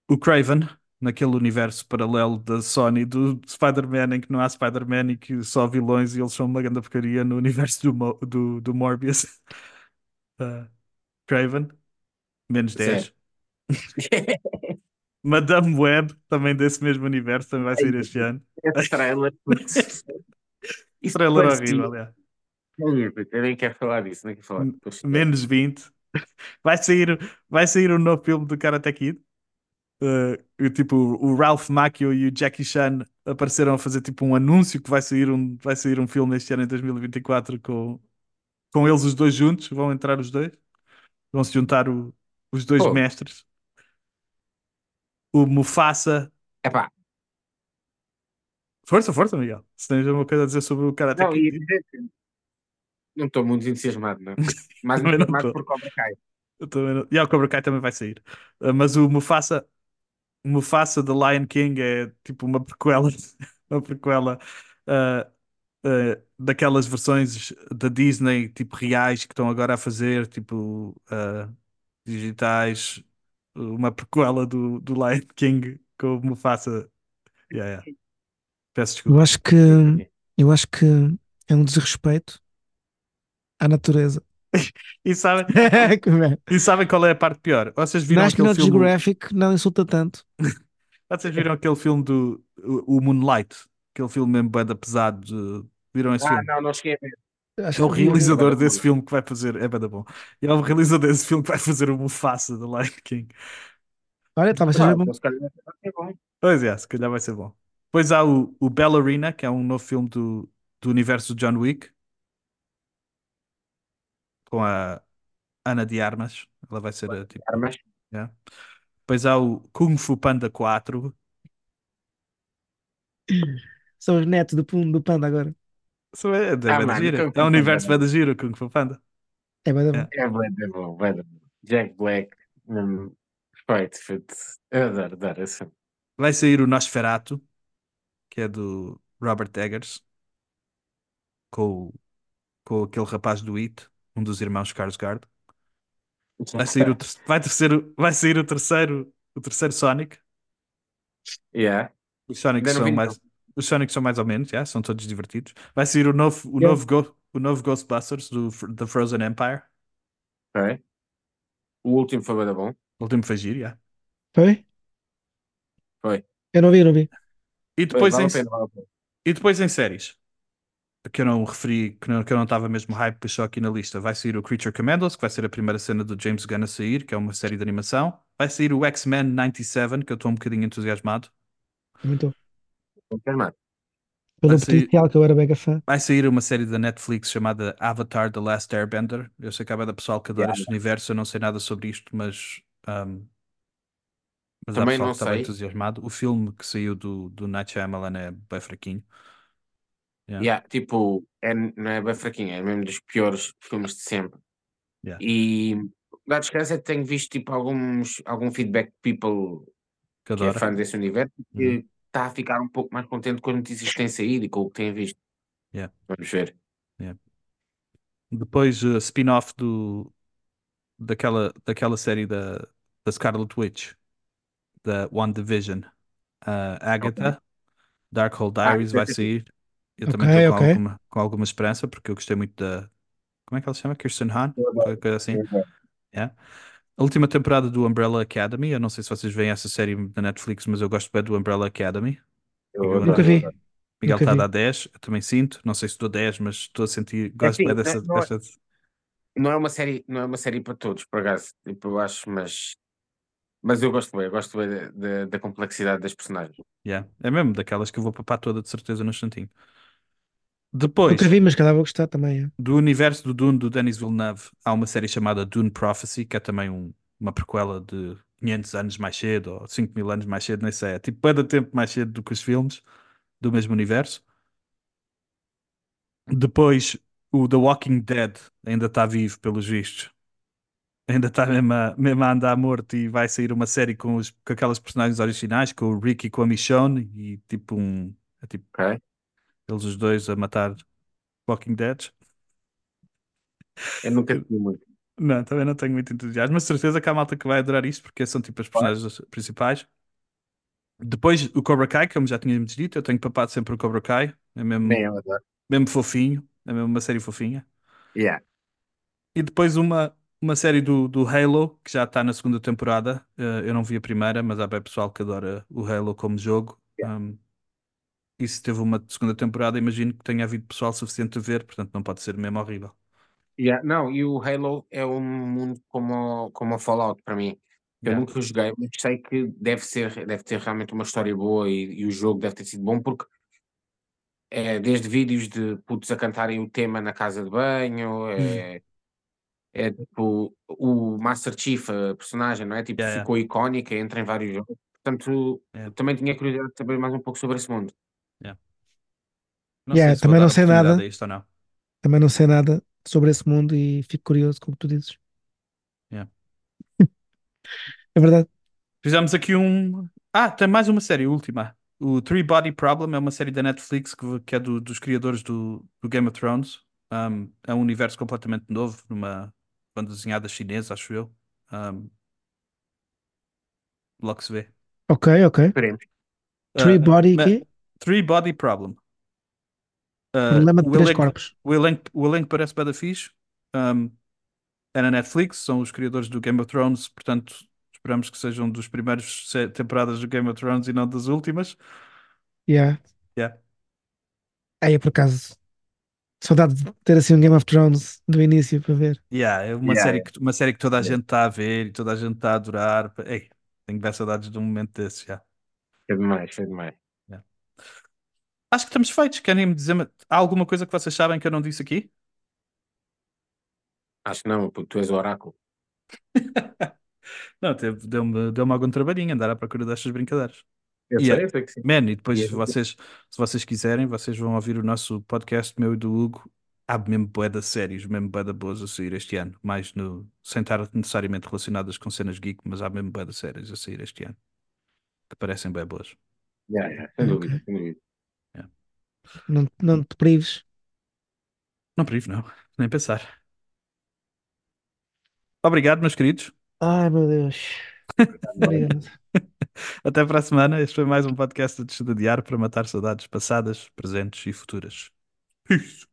O Craven, naquele universo paralelo da Sony do Spider-Man, em que não há Spider-Man e que só há vilões e eles são uma grande porcaria no universo do, Mo- do, do Morbius. Uh, Craven, menos 10. Madame Web, também desse mesmo universo, também vai sair Ai, este ano. Esse trailer. Isso Trailer horrível, é. Ai, puto, Eu nem quero falar disso, nem quero falar. Menos 20. Vai sair, vai sair um novo filme do Karate Kid. Uh, o tipo, o Ralph Macchio e o Jackie Chan apareceram a fazer tipo um anúncio que vai sair um, vai sair um filme este ano em 2024 com, com eles os dois juntos. Vão entrar os dois. Vão se juntar o- os dois Pô. mestres. O Mufasa. Epá, Força, força, Miguel. Se tens alguma coisa a dizer sobre o Karate não, Kid. não estou muito entusiasmado, não. é? Mais não tô. por Cobra Kai. Eu também não- E o Cobra Kai também vai sair. Uh, mas o Mufasa, Mufasa The Lion King é tipo uma prequela, uma prequela uh, uh, daquelas versões da Disney, tipo reais, que estão agora a fazer, tipo uh, digitais, uma prequela do, do Lion King com o Mufasa. Yeah, yeah. Peço Eu desculpa. acho que, eu acho que é um desrespeito à natureza. E sabem, é? e sabem qual é a parte pior? Vocês viram aquele National filme? Geographic não insulta tanto. Vocês viram aquele filme do o, o Moonlight? Aquele filme mesmo banda pesado. de- Viram esse Ah, filme? não, não cheguei a ver. Acho É o realizador desse boa. filme que vai fazer. É banda bom. E é o realizador desse filme que vai fazer o Mufasa do Lion King. Olha, talvez seja bom. se calhar vai ser bom. Pois é, se calhar vai ser bom. Depois há o, o Ballerina, que é um novo filme do, do universo do John Wick, com a Ana de Armas. Ela vai ser a tipo. Armas. yeah. Depois há o Kung Fu Panda 4. São os netos do, do panda agora. Isso é, é, Ah, bué da mano, gira. Kung é um universo Panda. bem da gira, o Kung Fu Panda. É bem da bom. É. É bué da bom, bué da bom. Jack Black. hum, Perfeito, feito. Eu adoro, adoro esse filme. Vai sair o Nosferatu, que é do Robert Eggers, com, o- com aquele rapaz do It, um dos irmãos Skarsgård. Vai sair o, ter- vai, terceiro, vai sair o terceiro, o terceiro Sonic. Yeah. Os Sonics Ainda não são mais, os Sonics são mais ou menos, já, são todos divertidos. Vai sair o novo, o Eu- novo, Go- o novo Ghostbusters do The Frozen Empire. Ok. O último foi da bom. O último foi giro, já. Foi? Foi. Eu não vi, não vi. E Foi, depois, vale em, pena, vale e depois em séries, que eu não referi, que, não, que eu não estava mesmo hype, puxou aqui na lista. Vai sair o Creature Commandos, que vai ser a primeira cena do James Gunn a sair, que é uma série de animação. Vai sair o X-Men 97, que eu estou um bocadinho entusiasmado. Muito. Confirmado. Pelo Vai sair- potencial que eu era mega fã. Vai sair uma série da Netflix chamada Avatar The Last Airbender. Eu sei que há da pessoal que adora Yeah. este universo, eu não sei nada sobre isto, mas, ahm, mas há Também pessoal não que estava sei. entusiasmado. O filme que saiu do, do Night Shyamalan é bem fraquinho. Yeah. Yeah, tipo, é, não é bem fraquinho, é mesmo dos piores filmes de sempre. Yeah. E dá descanso é que tenho visto tipo, alguns, algum feedback de people Que que é fã desse universo Uhum. que está a ficar um pouco mais contente com as notícias que têm saído e com o que têm visto. Yeah. Vamos ver. Depois, uh, spin-off do, daquela, daquela série da, da Scarlet Witch, da One Division. A Agatha, Darkhold Diaries isso vai sair. Eu Ok, também estou com, alguma, com alguma esperança, porque eu gostei muito da. Como é que ela se chama? Kirsten Hahn? Coisa assim. Yeah. A última temporada do Umbrella Academy. Eu não sei se vocês veem essa série da Netflix, mas eu gosto bem do Umbrella Academy. Eu Nunca vi. Miguel está a dar 10, eu também sinto. Não sei se dou 10, mas estou a sentir. É Gosto assim, bem não, dessa, não é, não é uma série, não é uma série para todos, por acaso, tipo, eu acho, mas, mas eu gosto bem, eu gosto bem da, da, da complexidade das personagens. Yeah. É mesmo daquelas que eu vou papar toda de certeza no instantinho. Nunca Depois, vi, mas cada vou gostar também. é. do universo do Dune do Denis Villeneuve, há uma série chamada Dune Prophecy, que é também um- uma prequela de 500 anos mais cedo, ou 5 mil anos mais cedo, nem sei. É tipo, cada tempo mais cedo do que os filmes do mesmo universo. Depois, o The Walking Dead ainda está vivo, pelos vistos. Ainda está mesmo a, mesmo a andar morto e vai sair uma série com, os, com aquelas personagens originais, com o Rick e com a Michonne, e tipo um. É tipo Ok? Eles os dois a matar Walking Dead. Eu nunca vi muito. Não, também não tenho muito entusiasmo, mas certeza que há malta que vai adorar isto, porque são tipo as personagens principais. Depois o Cobra Kai, como já tínhamos dito, eu tenho papado sempre o Cobra Kai, é mesmo, eu adoro. mesmo fofinho, é mesmo uma série fofinha. Yeah. E depois uma, uma série do, do Halo, que já está na segunda temporada. Eh, eu não vi a primeira, mas há bem pessoal que adora o Halo como jogo. Yeah. Um, e se teve uma segunda temporada, imagino que tenha havido pessoal suficiente a ver, portanto não pode ser mesmo horrível. Yeah. Não, e o Halo é um mundo como, como o Fallout para mim. Eu Yeah. nunca joguei, mas sei que deve ser, deve ter realmente uma história boa e, e o jogo deve ter sido bom porque é desde vídeos de putos a cantarem o tema na casa de banho, é, é tipo o Master Chief, a personagem, não é? Tipo, Yeah, yeah. ficou icónica, entra em vários jogos. Portanto, Yeah. também tinha curiosidade de saber mais um pouco sobre esse mundo. Não Yeah, sei se vou também dar não sei oportunidade nada. a isto ou não. Também não sei nada sobre esse mundo e fico curioso com o que tu dizes. Yeah. É verdade. Fizemos aqui um. Ah, tem mais uma série, a última. O Three Body Problem é uma série da Netflix que, que é do- dos criadores do, do Game of Thrones. Um, é um universo completamente novo, numa banda desenhada chinesa, acho eu. Um, logo se vê. Ok, ok. Esperemos. Three Uh, body ma- quê? Three Body Problem. Uh, Problema de o três elenco, corpos. o elenco, o elenco parece bada fixe. Um, é na Netflix, são os criadores do Game of Thrones, portanto esperamos que sejam dos primeiros temporadas do Game of Thrones e não das últimas. Yeah. Yeah. Aí, por acaso, saudade de ter assim um Game of Thrones do início para ver. Yeah, é uma Yeah, série yeah. que, uma série que toda a Yeah. gente está a ver e toda a gente está a adorar. Ei, tenho bem saudades de um momento desse já. É demais, é demais. Acho que estamos feitos. Querem me dizer há alguma coisa que vocês sabem que eu não disse aqui? Acho que não, porque tu és o oráculo. Não, deu-me deu-me algum trabalhinho andar à procura destas brincadeiras. Eu E sei, é- eu sei que sim. Man, e depois é- vocês, se vocês quiserem, vocês vão ouvir o nosso podcast, meu e do Hugo. Há mesmo de séries, mesmo de boas a sair este ano. Mais no, sem estar necessariamente relacionadas com cenas geek, mas há mesmo de séries a sair este ano. Que parecem bem boas. Yeah, yeah, sem dúvida, sem dúvida. Não, não te prives. Não privo, não. Nem pensar. Obrigado, meus queridos. Ai, meu Deus. Obrigado. Até para a semana. Este foi mais um podcast de Estudar Diário para matar saudades passadas, presentes e futuras. Peace.